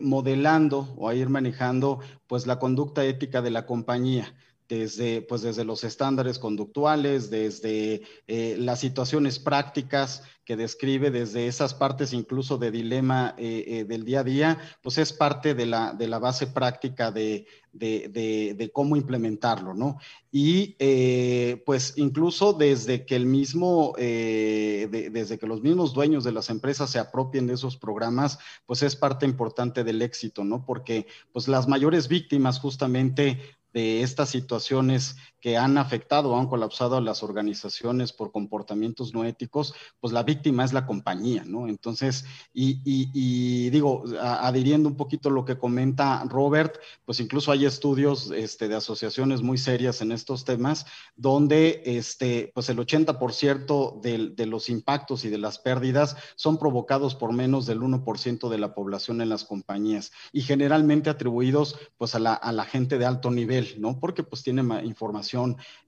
modelando o a ir manejando pues la conducta ética de la compañía desde, pues desde los estándares conductuales, desde eh, las situaciones prácticas que describe, desde esas partes incluso de dilema eh, eh, del día a día, pues es parte de la, de la base práctica de, de, de, de cómo implementarlo, ¿no? Y pues incluso desde que el mismo, desde que los mismos dueños de las empresas se apropien de esos programas, pues es parte importante del éxito, ¿no? Porque pues las mayores víctimas justamente de estas situaciones que han afectado o han colapsado a las organizaciones por comportamientos no éticos, pues la víctima es la compañía, ¿no? Entonces, y, y, digo, adhiriendo un poquito lo que comenta Robert, pues incluso hay estudios este, de asociaciones muy serias en estos temas, donde este, pues el 80% de, de los impactos y de las pérdidas son provocados por menos del 1% de la población en las compañías y generalmente atribuidos pues a la, a la gente de alto nivel, ¿no? Porque pues tiene información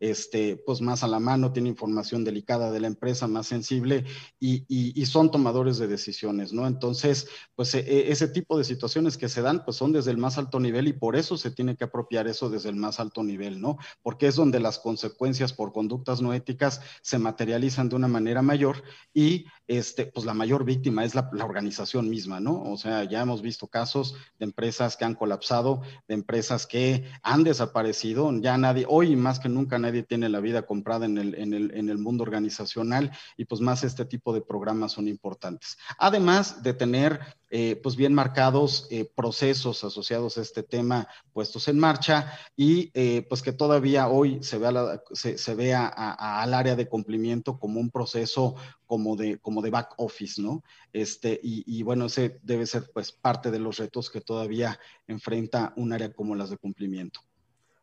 este, pues más a la mano, tiene información delicada de la empresa, más sensible y, y, son tomadores de decisiones, ¿no? Entonces, pues e, e, ese tipo de situaciones que se dan, pues son desde el más alto nivel y por eso se tiene que apropiar eso desde el más alto nivel, ¿no? Porque es donde las consecuencias por conductas no éticas se materializan de una manera mayor y este, pues la mayor víctima es la, la, organización misma, ¿no? O sea, ya hemos visto casos de empresas que han colapsado, de empresas que han desaparecido, ya nadie, hoy más que nunca nadie tiene la vida comprada en el, en el, en el mundo organizacional y pues más este tipo de programas son importantes. Además de tener eh, pues bien marcados eh, procesos asociados a este tema puestos en marcha y eh, pues que todavía hoy se vea, se, se vea al área de cumplimiento como un proceso como de, como de back office, ¿no? Este, y, y, bueno, ese debe ser pues parte de los retos que todavía enfrenta un área como las de cumplimiento.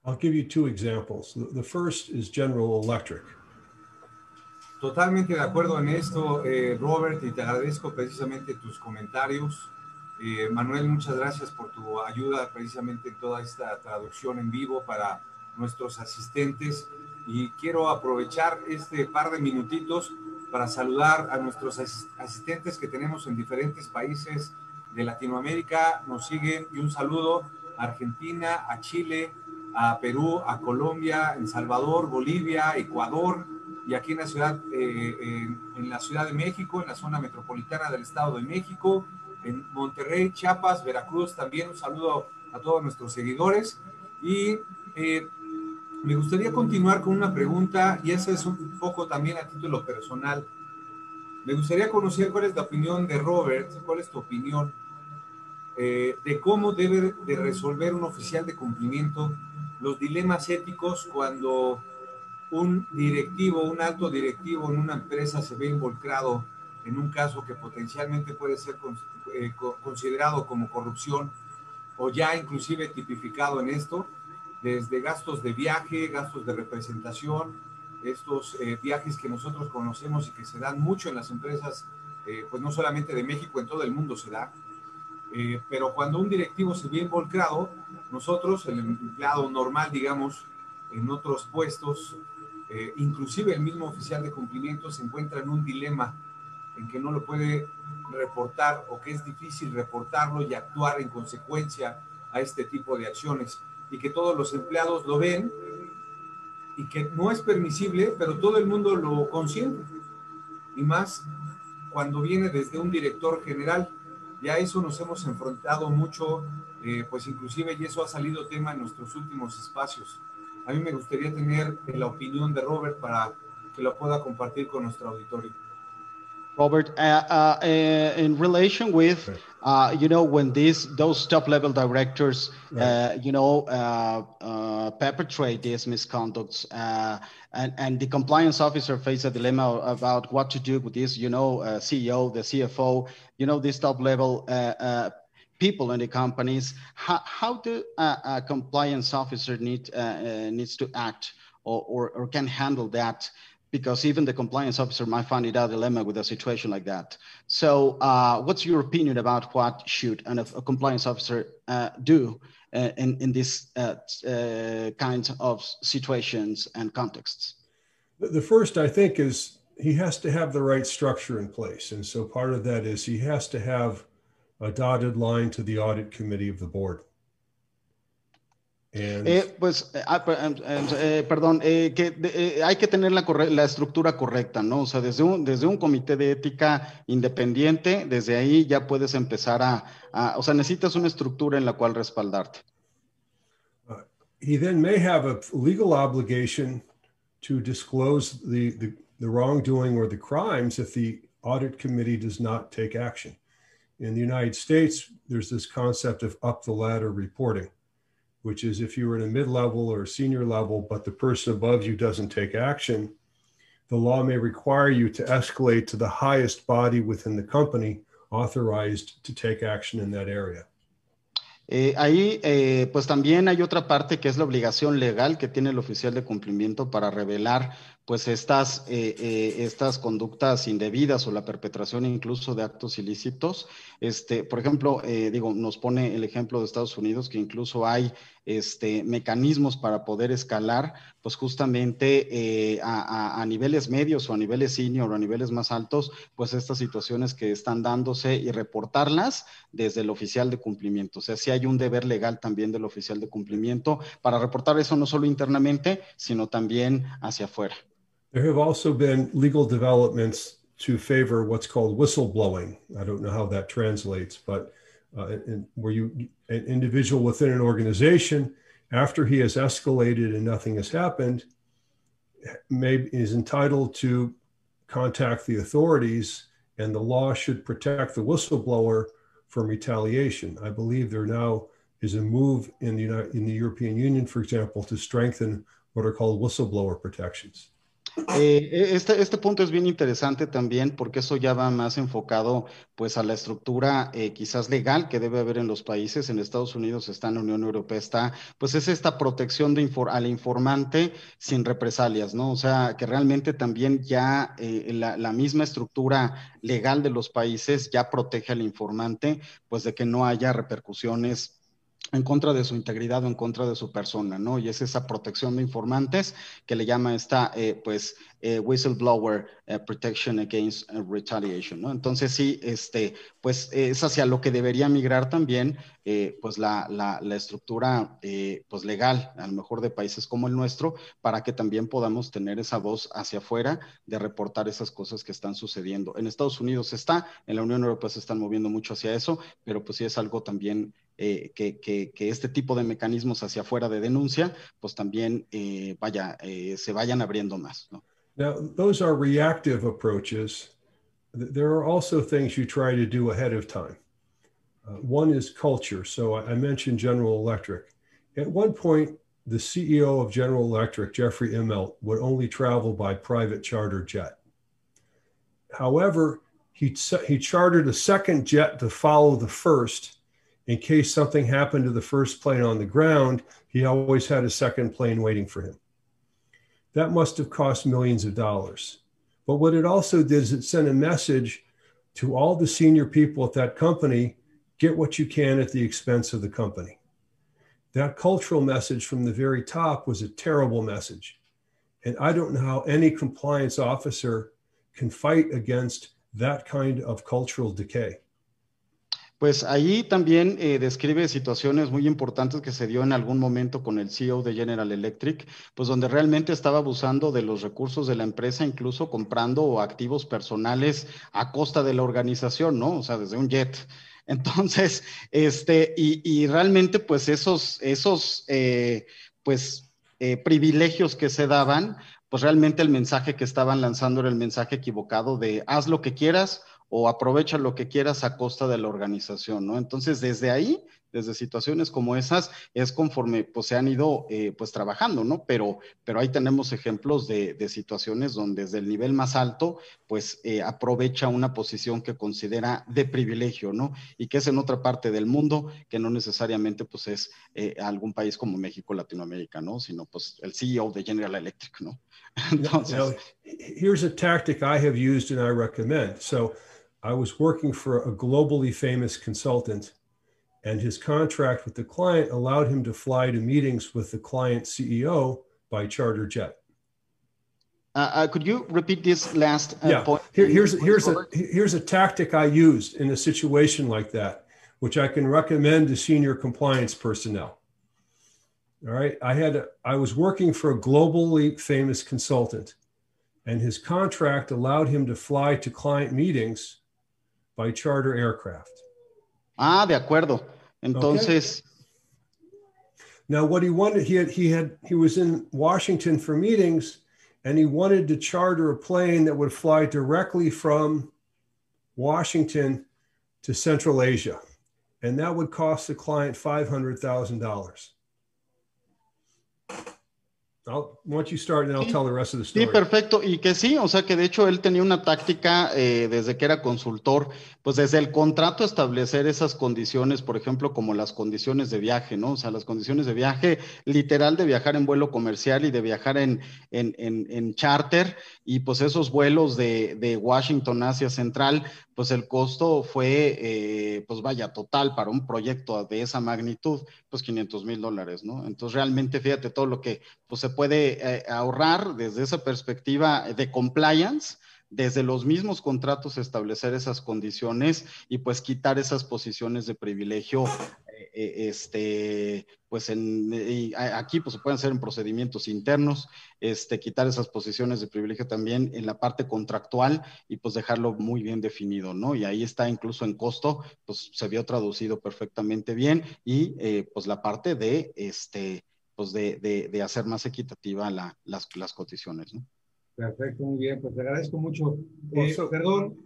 I'll give you two examples. The, first is General Electric. Totalmente de acuerdo en esto, eh, Robert, y te agradezco precisamente tus comentarios. Eh, Manuel, muchas gracias por tu ayuda precisamente en toda esta traducción en vivo para nuestros asistentes. Y quiero aprovechar este par de minutitos para saludar a nuestros asistentes que tenemos en diferentes países de Latinoamérica. Nos siguen y un saludo a Argentina, a Chile, a Perú, a Colombia, El Salvador, Bolivia, Ecuador y aquí en la ciudad, eh, en, la Ciudad de México, en la zona metropolitana del Estado de México, en Monterrey, Chiapas, Veracruz. También un saludo a todos nuestros seguidores y eh, me gustaría continuar con una pregunta y esa es un poco también a título personal. Me gustaría conocer cuál es la opinión de Robert, cuál es tu opinión eh, de cómo debe de resolver un oficial de cumplimiento los dilemas éticos cuando un directivo, un alto directivo en una empresa se ve involucrado en un caso que potencialmente puede ser eh, considerado como corrupción o ya inclusive tipificado en esto desde gastos de viaje, gastos de representación, estos eh, viajes que nosotros conocemos y que se dan mucho en las empresas, eh, pues no solamente de México, en todo el mundo se da. Eh, pero cuando un directivo se ve involucrado, nosotros, el empleado normal, digamos, en otros puestos, inclusive el mismo oficial de cumplimiento se encuentra en un dilema en que no lo puede reportar o que es difícil reportarlo y actuar en consecuencia a este tipo de acciones y que todos los empleados lo ven y que no es permisible, pero todo el mundo lo consiente. Y más cuando viene desde un director general. Ya eso nos hemos enfrentado mucho, eh, pues inclusive, y eso ha salido tema en nuestros últimos espacios. A mí me gustaría tener la opinión de Robert para que lo pueda compartir con nuestro auditorio. Robert, uh, uh, in relation with uh, you know, when these those top level directors, right. uh, you know, uh, uh perpetrate these misconducts, uh, and and the compliance officer face a dilemma about what to do with this, you know, uh, CEO, the CFO, you know, these top level people in the companies. How how do a compliance officer need needs to act or, or, or can handle that? Because even the compliance officer might find it a dilemma with a situation like that. So, uh, what's your opinion about what should a, a compliance officer uh, do uh, in, in these uh, uh, kinds of situations and contexts? The first, I think, is he has to have the right structure in place. And so part of that is he has to have a dotted line to the audit committee of the board. Eh, pues, eh, ah, em, em, eh, perdón, que hay que tener la, la, estructura correcta, ¿no? O sea, desde un, desde un comité de ética independiente, desde ahí ya puedes empezar a, o sea, necesitas una estructura en la cual respaldarte. Uh, he then may have a legal obligation to disclose the, the, the wrongdoing or the crimes if the audit committee does not take action. In the United States, there's this concept of up the ladder reporting. Which is if you're in a mid level or senior level, but the person above you doesn't take action, the law may require you to escalate to the highest body within the company authorized to take action in that area. Eh, ahí, eh, pues también hay otra parte que es la obligación legal que tiene el oficial de cumplimiento para revelar pues estas, eh, eh, estas conductas indebidas o la perpetración incluso de actos ilícitos. Este, por ejemplo, eh, digo, nos pone el ejemplo de Estados Unidos que incluso hay este, mecanismos para poder escalar, pues justamente a, niveles medios o a niveles senior o a niveles más altos, pues estas situaciones que están dándose y reportarlas desde el oficial de cumplimiento. O sea, si hay un deber legal también del oficial de cumplimiento para reportar eso no solo internamente, sino también hacia afuera. There have also been legal developments to favor what's called whistleblowing. I don't know how that translates, but uh, where you an individual within an organization, after he has escalated and nothing has happened, may is entitled to contact the authorities, and the law should protect the whistleblower from retaliation. I believe there now is a move in the United, in the European Union, for example, to strengthen what are called whistleblower protections. Eh, este, este punto es bien interesante también porque eso ya va más enfocado pues a la estructura eh, quizás legal que debe haber en los países. En Estados Unidos está en la Unión Europea, está, pues es esta protección de al informante sin represalias, ¿no? O sea, que realmente también ya eh, la, la, misma estructura legal de los países ya protege al informante, pues de que no haya repercusiones en contra de su integridad o en contra de su persona, ¿no? Y es esa protección de informantes que le llama esta, eh, pues, eh, whistleblower eh, protection against retaliation, ¿no? Entonces sí, este, pues es hacia lo que debería migrar también, pues la, la, la estructura, pues legal, a lo mejor de países como el nuestro, para que también podamos tener esa voz hacia afuera de reportar esas cosas que están sucediendo. En Estados Unidos está, en la Unión Europea se están moviendo mucho hacia eso, pero pues sí es algo también eh, que, que, que, este tipo de mecanismos hacia afuera de denuncia, pues también eh, vaya, eh, se vayan abriendo más. ¿no? Now, those are reactive approaches. There are also things you try to do ahead of time. Uh, one is culture. So I mentioned General Electric. At one point, the CEO of General Electric, Jeffrey Immelt, would only travel by private charter jet. However, he, he chartered a second jet to follow the first in case something happened to the first plane on the ground, he always had a second plane waiting for him. That must have cost millions of dollars. But what it also did is it sent a message to all the senior people at that company get what you can at the expense of the company. That cultural message from the very top was a terrible message. And I don't know how any compliance officer can fight against that kind of cultural decay. Pues ahí también eh, describe situaciones muy importantes que se dio en algún momento con el CEO de General Electric, pues donde realmente estaba abusando de los recursos de la empresa, incluso comprando activos personales a costa de la organización, ¿no? O sea, desde un jet. Entonces, este, y, realmente, pues esos, esos, eh, pues, eh, privilegios que se daban, pues realmente el mensaje que estaban lanzando era el mensaje equivocado de haz lo que quieras o aprovecha lo que quieras a costa de la organización, ¿no? Entonces, desde ahí, desde situaciones como esas, es conforme pues se han ido eh, pues trabajando, ¿no? Pero, pero ahí tenemos ejemplos de, de situaciones donde desde el nivel más alto, pues eh, aprovecha una posición que considera de privilegio, ¿no? Y que es en otra parte del mundo, que no necesariamente pues es eh, algún país como México, Latinoamérica, ¿no? Sino pues el CEO de General Electric, ¿no? Entonces, now, here's a tactic I have used and I recommend. So, I was working for a globally famous consultant, and his contract with the client allowed him to fly to meetings with the client CEO by charter jet. Uh, uh, could you repeat this last uh, yeah. point? Here, here's here's a here's a tactic I used in a situation like that, which I can recommend to senior compliance personnel. All right, I had a, I was working for a globally famous consultant, and his contract allowed him to fly to client meetings by charter aircraft. Ah, de acuerdo. Entonces. Okay. Now, what he wanted, he had, he had, he was in Washington for meetings, and he wanted to charter a plane that would fly directly from Washington to Central Asia, and that would cost the client five hundred thousand dollars. I'll, once you start, then I'll tell the rest of the story. Sí, perfecto. Y que sí, o sea que de hecho él tenía una táctica eh, desde que era consultor, pues desde el contrato establecer esas condiciones, por ejemplo, como las condiciones de viaje, ¿no? O sea, las condiciones de viaje literal de viajar en vuelo comercial y de viajar en, en, en, en charter y pues esos vuelos de, de Washington hacia Central, pues el costo fue, eh, pues vaya, total para un proyecto de esa magnitud, pues 500 mil dólares, ¿no? Entonces realmente fíjate todo lo que pues, se puede eh, ahorrar desde esa perspectiva de compliance, desde los mismos contratos establecer esas condiciones y pues quitar esas posiciones de privilegio este, pues en, aquí pues se pueden hacer en procedimientos internos, este, quitar esas posiciones de privilegio también en la parte contractual y pues dejarlo muy bien definido, ¿no? Y ahí está incluso en costo, pues se vio traducido perfectamente bien y eh, pues la parte de, este, pues de, de, de hacer más equitativa la, las, las cotizaciones, ¿no? Perfecto, muy bien, pues te agradezco mucho. Eh, perdón,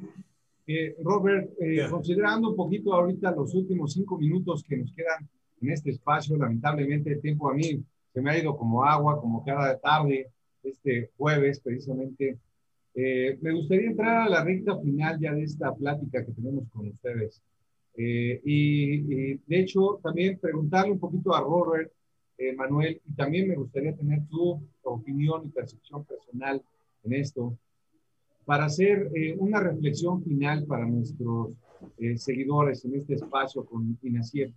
eh, Robert, eh, considerando un poquito ahorita los últimos cinco minutos que nos quedan en este espacio, lamentablemente el tiempo a mí se me ha ido como agua, como cada tarde, este jueves precisamente. Eh, me gustaría entrar a la recta final ya de esta plática que tenemos con ustedes. Eh, y, de hecho, también preguntarle un poquito a Robert, eh, Manuel, y también me gustaría tener tu opinión y percepción personal en esto, para hacer una reflexión final para nuestros seguidores en este espacio con INACIEP.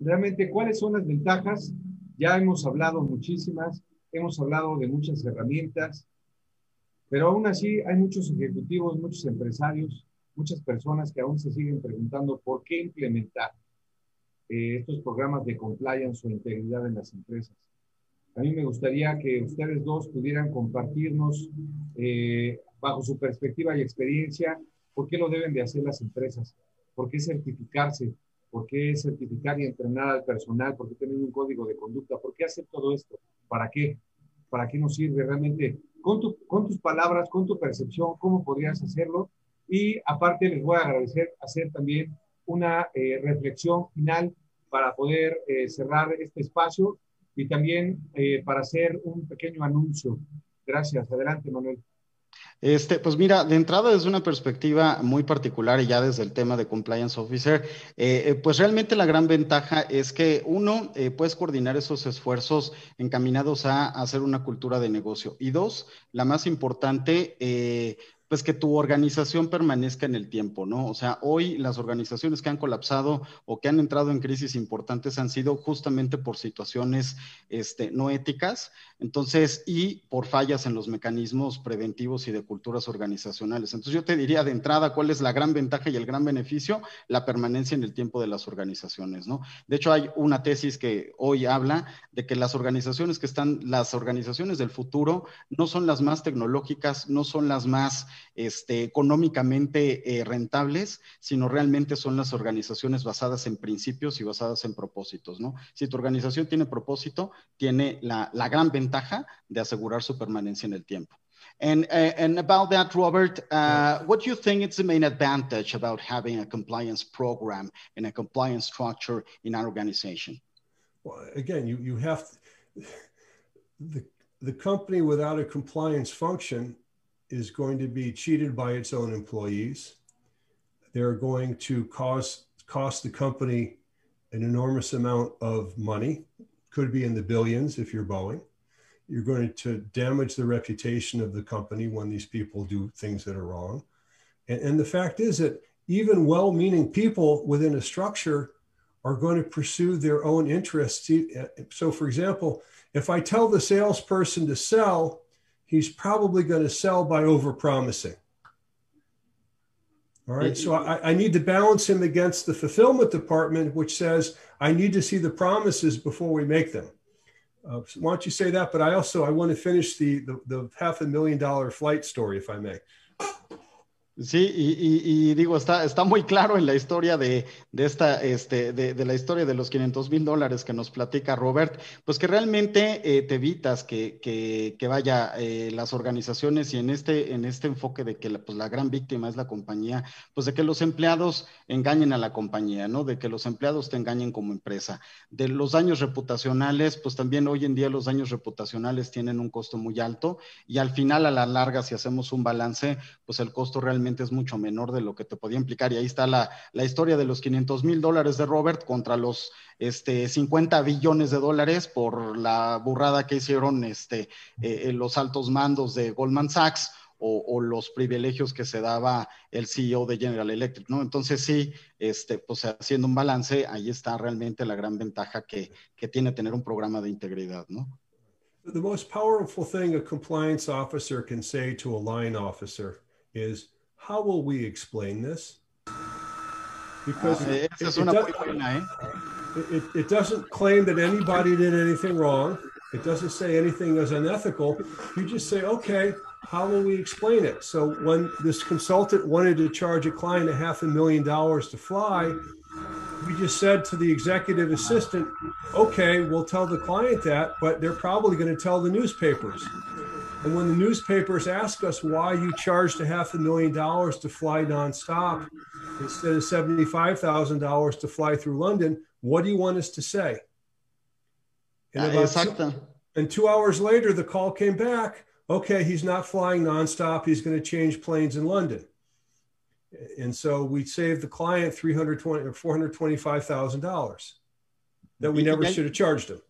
realmente, ¿cuáles son las ventajas? Ya hemos hablado muchísimas, hemos hablado de muchas herramientas, pero aún así hay muchos ejecutivos, muchos empresarios, muchas personas que aún se siguen preguntando por qué implementar eh, estos programas de compliance o integridad en las empresas. A mí me gustaría que ustedes dos pudieran compartirnos eh, bajo su perspectiva y experiencia por qué lo deben de hacer las empresas, por qué certificarse, por qué certificar y entrenar al personal, por qué tener un código de conducta, por qué hacer todo esto, para qué, para qué nos sirve realmente con, tus palabras, con tu percepción, cómo podrías hacerlo. Y aparte les voy a agradecer hacer también una eh, reflexión final para poder eh, cerrar este espacio y también eh, para hacer un pequeño anuncio. Gracias. Adelante, Manuel. Este, pues mira, de entrada desde una perspectiva muy particular y ya desde el tema de compliance officer, eh, eh, pues realmente la gran ventaja es que uno, eh, puedes coordinar esos esfuerzos encaminados a, hacer una cultura de negocio y dos, la más importante, pues que tu organización permanezca en el tiempo, ¿no? O sea, hoy las organizaciones que han colapsado o que han entrado en crisis importantes han sido justamente por situaciones este, no éticas, entonces, y por fallas en los mecanismos preventivos y de culturas organizacionales. Entonces, yo te diría de entrada cuál es la gran ventaja y el gran beneficio, la permanencia en el tiempo de las organizaciones, ¿no? De hecho, hay una tesis que hoy habla de que las organizaciones que están, las organizaciones del futuro no son las más tecnológicas, no son las más este, económicamente eh, rentables, sino realmente son las organizaciones basadas en principios y basadas en propósitos, ¿no? Si tu organización tiene propósito, tiene la, la gran ventaja de asegurar su permanencia en el tiempo. And, uh, and about that, Robert, uh, what do you think is the main advantage about having a compliance program and a compliance structure in our organization? Well, again, you, you have to, the, the company without a compliance function is going to be cheated by its own employees. They're going to cost cost the company an enormous amount of money, could be in the billions if you're Boeing. You're going to damage the reputation of the company when these people do things that are wrong. And, and the fact is that even well meaning people within a structure are going to pursue their own interests. So, for example, if I tell the salesperson to sell, he's probably going to sell by overpromising. All right. So I, I, need to balance him against the fulfillment department, which says I need to see the promises before we make them. Uh, so why don't you say that? But I also I want to finish the, the the half a million dollar flight story, if I may. Sí, y, digo, está, está muy claro en la historia de, de esta, este, de, de, la historia de los 500 mil dólares que nos platica Robert, pues que realmente eh, te evitas que, que, que vaya eh, las organizaciones y en este, en este enfoque de que la, pues la gran víctima es la compañía, pues de que los empleados engañen a la compañía, ¿no? De que los empleados te engañen como empresa. De los daños reputacionales, pues también hoy en día los daños reputacionales tienen un costo muy alto y al final, a la larga, si hacemos un balance, pues el costo realmente es mucho menor de lo que te podía implicar. Y ahí está la, la historia de los 500 mil dólares de Robert contra los este, 50 billones de dólares por la burrada que hicieron este, eh, los altos mandos de Goldman Sachs. O, o, los privilegios que se daba el CEO de General Electric, ¿no? Entonces sí, este, pues haciendo un balance, ahí está realmente la gran ventaja que, que tiene tener un programa de integridad, ¿no? The most powerful thing a compliance officer can say to a line officer is, how will we explain this? Because ah, it, it, it, it, doesn't claim that anybody did anything wrong. It doesn't say anything is unethical. You just say, okay, how will we explain it? So when this consultant wanted to charge a client a half a million dollars to fly, we just said to the executive assistant, okay, we'll tell the client that, but they're probably going to tell the newspapers. And when the newspapers ask us why you charged a half a million dollars to fly nonstop instead of $75,000 to fly through London, what do you want us to say? And about, Two, And two hours later, the call came back. Okay, he's not flying nonstop. He's going to change planes in London. And so we saved the client 320 or $425,000 that we never should have charged him.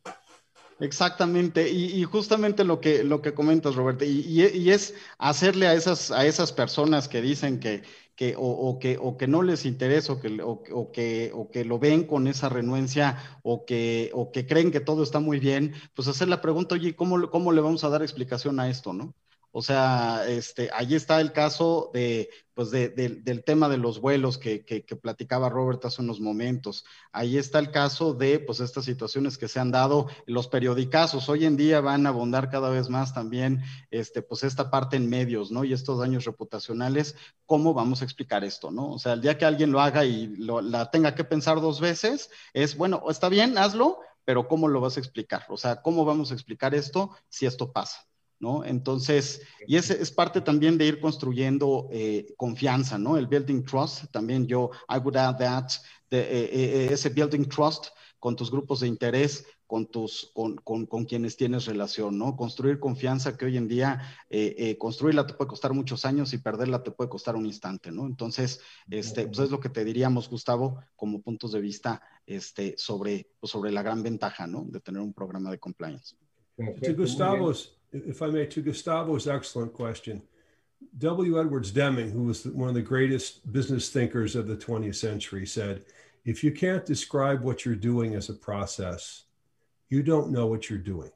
Exactamente, y, justamente lo que, lo que comentas, Roberto, y, y, es hacerle a esas, a esas personas que dicen que, que, o, o, que, o que no les interesa o que, o, que, o que lo ven con esa renuencia o que, o que creen que todo está muy bien, pues hacer la pregunta, oye, ¿cómo, ¿cómo le vamos a dar explicación a esto, no? O sea, este, ahí está el caso de, pues de, del tema de los vuelos que, platicaba Robert hace unos momentos. Ahí está el caso de pues estas situaciones que se han dado, los periodicazos. Hoy en día van a abundar cada vez más también este, pues esta parte en medios, ¿no? Y estos daños reputacionales, ¿cómo vamos a explicar esto, no? O sea, el día que alguien lo haga y la tenga que pensar dos veces, es, bueno, está bien, hazlo, pero ¿cómo lo vas a explicar? O sea, ¿cómo vamos a explicar esto si esto pasa? ¿No? Entonces, y ese es parte también de ir construyendo eh, confianza, ¿no? El building trust, también yo, I would add that, de, eh, eh, ese building trust con tus grupos de interés, con, tus, con, con, con, quienes tienes relación, ¿no? Construir confianza que hoy en día, construirla te puede costar muchos años y perderla te puede costar un instante, ¿no? Entonces, este, pues es lo que te diríamos, Gustavo, como puntos de vista este, sobre, pues sobre la gran ventaja, ¿no? De tener un programa de compliance. Gustavos, if I may, to Gustavo's excellent question, W. Edwards Deming, who was one of the greatest business thinkers of the 20th century, said, if you can't describe what you're doing as a process, you don't know what you're doing.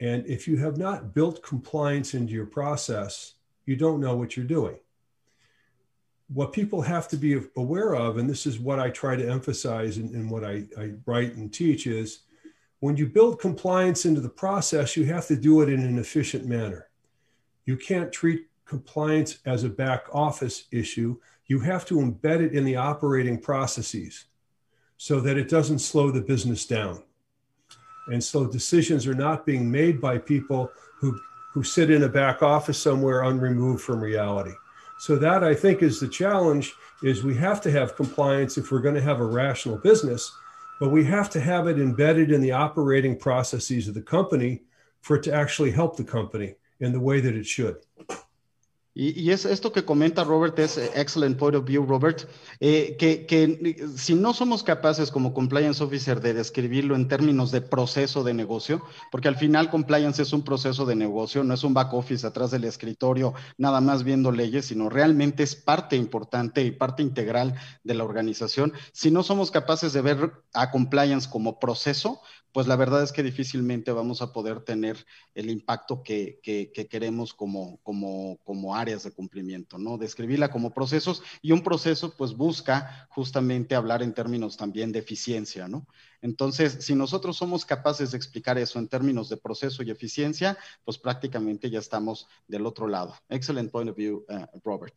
And if you have not built compliance into your process, you don't know what you're doing. What people have to be aware of, and this is what I try to emphasize in, what I, I write and teach, is when you build compliance into the process, you have to do it in an efficient manner. You can't treat compliance as a back office issue. You have to embed it in the operating processes so that it doesn't slow the business down. And so decisions are not being made by people who, who sit in a back office somewhere unremoved from reality. So that I think is the challenge is we have to have compliance if we're going to have a rational business but we have to have it embedded in the operating processes of the company for it to actually help the company in the way that it should. Y, es esto que comenta Robert, es eh, excellent point of view, Robert, eh, que, que, si no somos capaces como compliance officer de describirlo en términos de proceso de negocio, porque al final compliance es un proceso de negocio, no es un back office atrás del escritorio, nada más viendo leyes, sino realmente es parte importante y parte integral de la organización. Si no somos capaces de ver a compliance como proceso, pues la verdad es que difícilmente vamos a poder tener el impacto que, que, que, queremos como, como, como áreas de cumplimiento, ¿no? Describirla como procesos y un proceso pues busca justamente hablar en términos también de eficiencia, ¿no? Entonces, si nosotros somos capaces de explicar eso en términos de proceso y eficiencia, pues prácticamente ya estamos del otro lado. Excellent point of view, uh, Robert.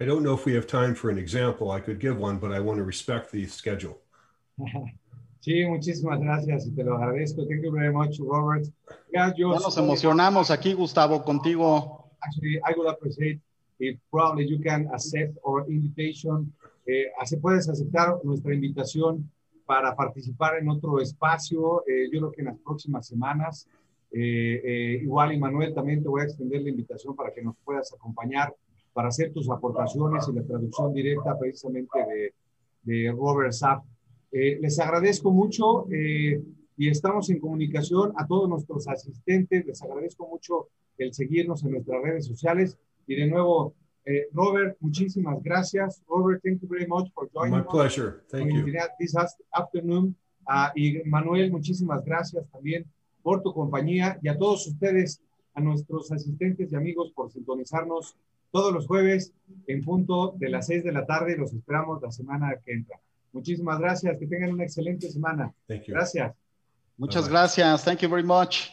I don't know if we have time for an example. I could give one, but I want to respect the schedule. Sí, muchísimas gracias y te lo agradezco. Thank you very much, Robert. Yeah, ya nos emocionamos aquí, Gustavo, contigo. Actually, I would appreciate if probably you can accept our invitation. Eh, puedes aceptar nuestra invitación para participar en otro espacio, eh, yo creo que en las próximas semanas. Eh, eh, igual, Manuel, también te voy a extender la invitación para que nos puedas acompañar para hacer tus aportaciones y la traducción directa precisamente de, de Robert Sapp eh, les agradezco mucho eh, y estamos en comunicación a todos nuestros asistentes. Les agradezco mucho el seguirnos en nuestras redes sociales. Y de nuevo, eh, Robert, muchísimas gracias. Robert, thank you very much for joining My pleasure. Thank you. This afternoon. Uh, y Manuel, muchísimas gracias también por tu compañía y a todos ustedes, a nuestros asistentes y amigos por sintonizarnos todos los jueves en punto de las seis de la tarde. Los esperamos la semana que entra. Muchísimas gracias. Que tengan una excelente semana. Gracias. Muchas gracias. Thank you very much.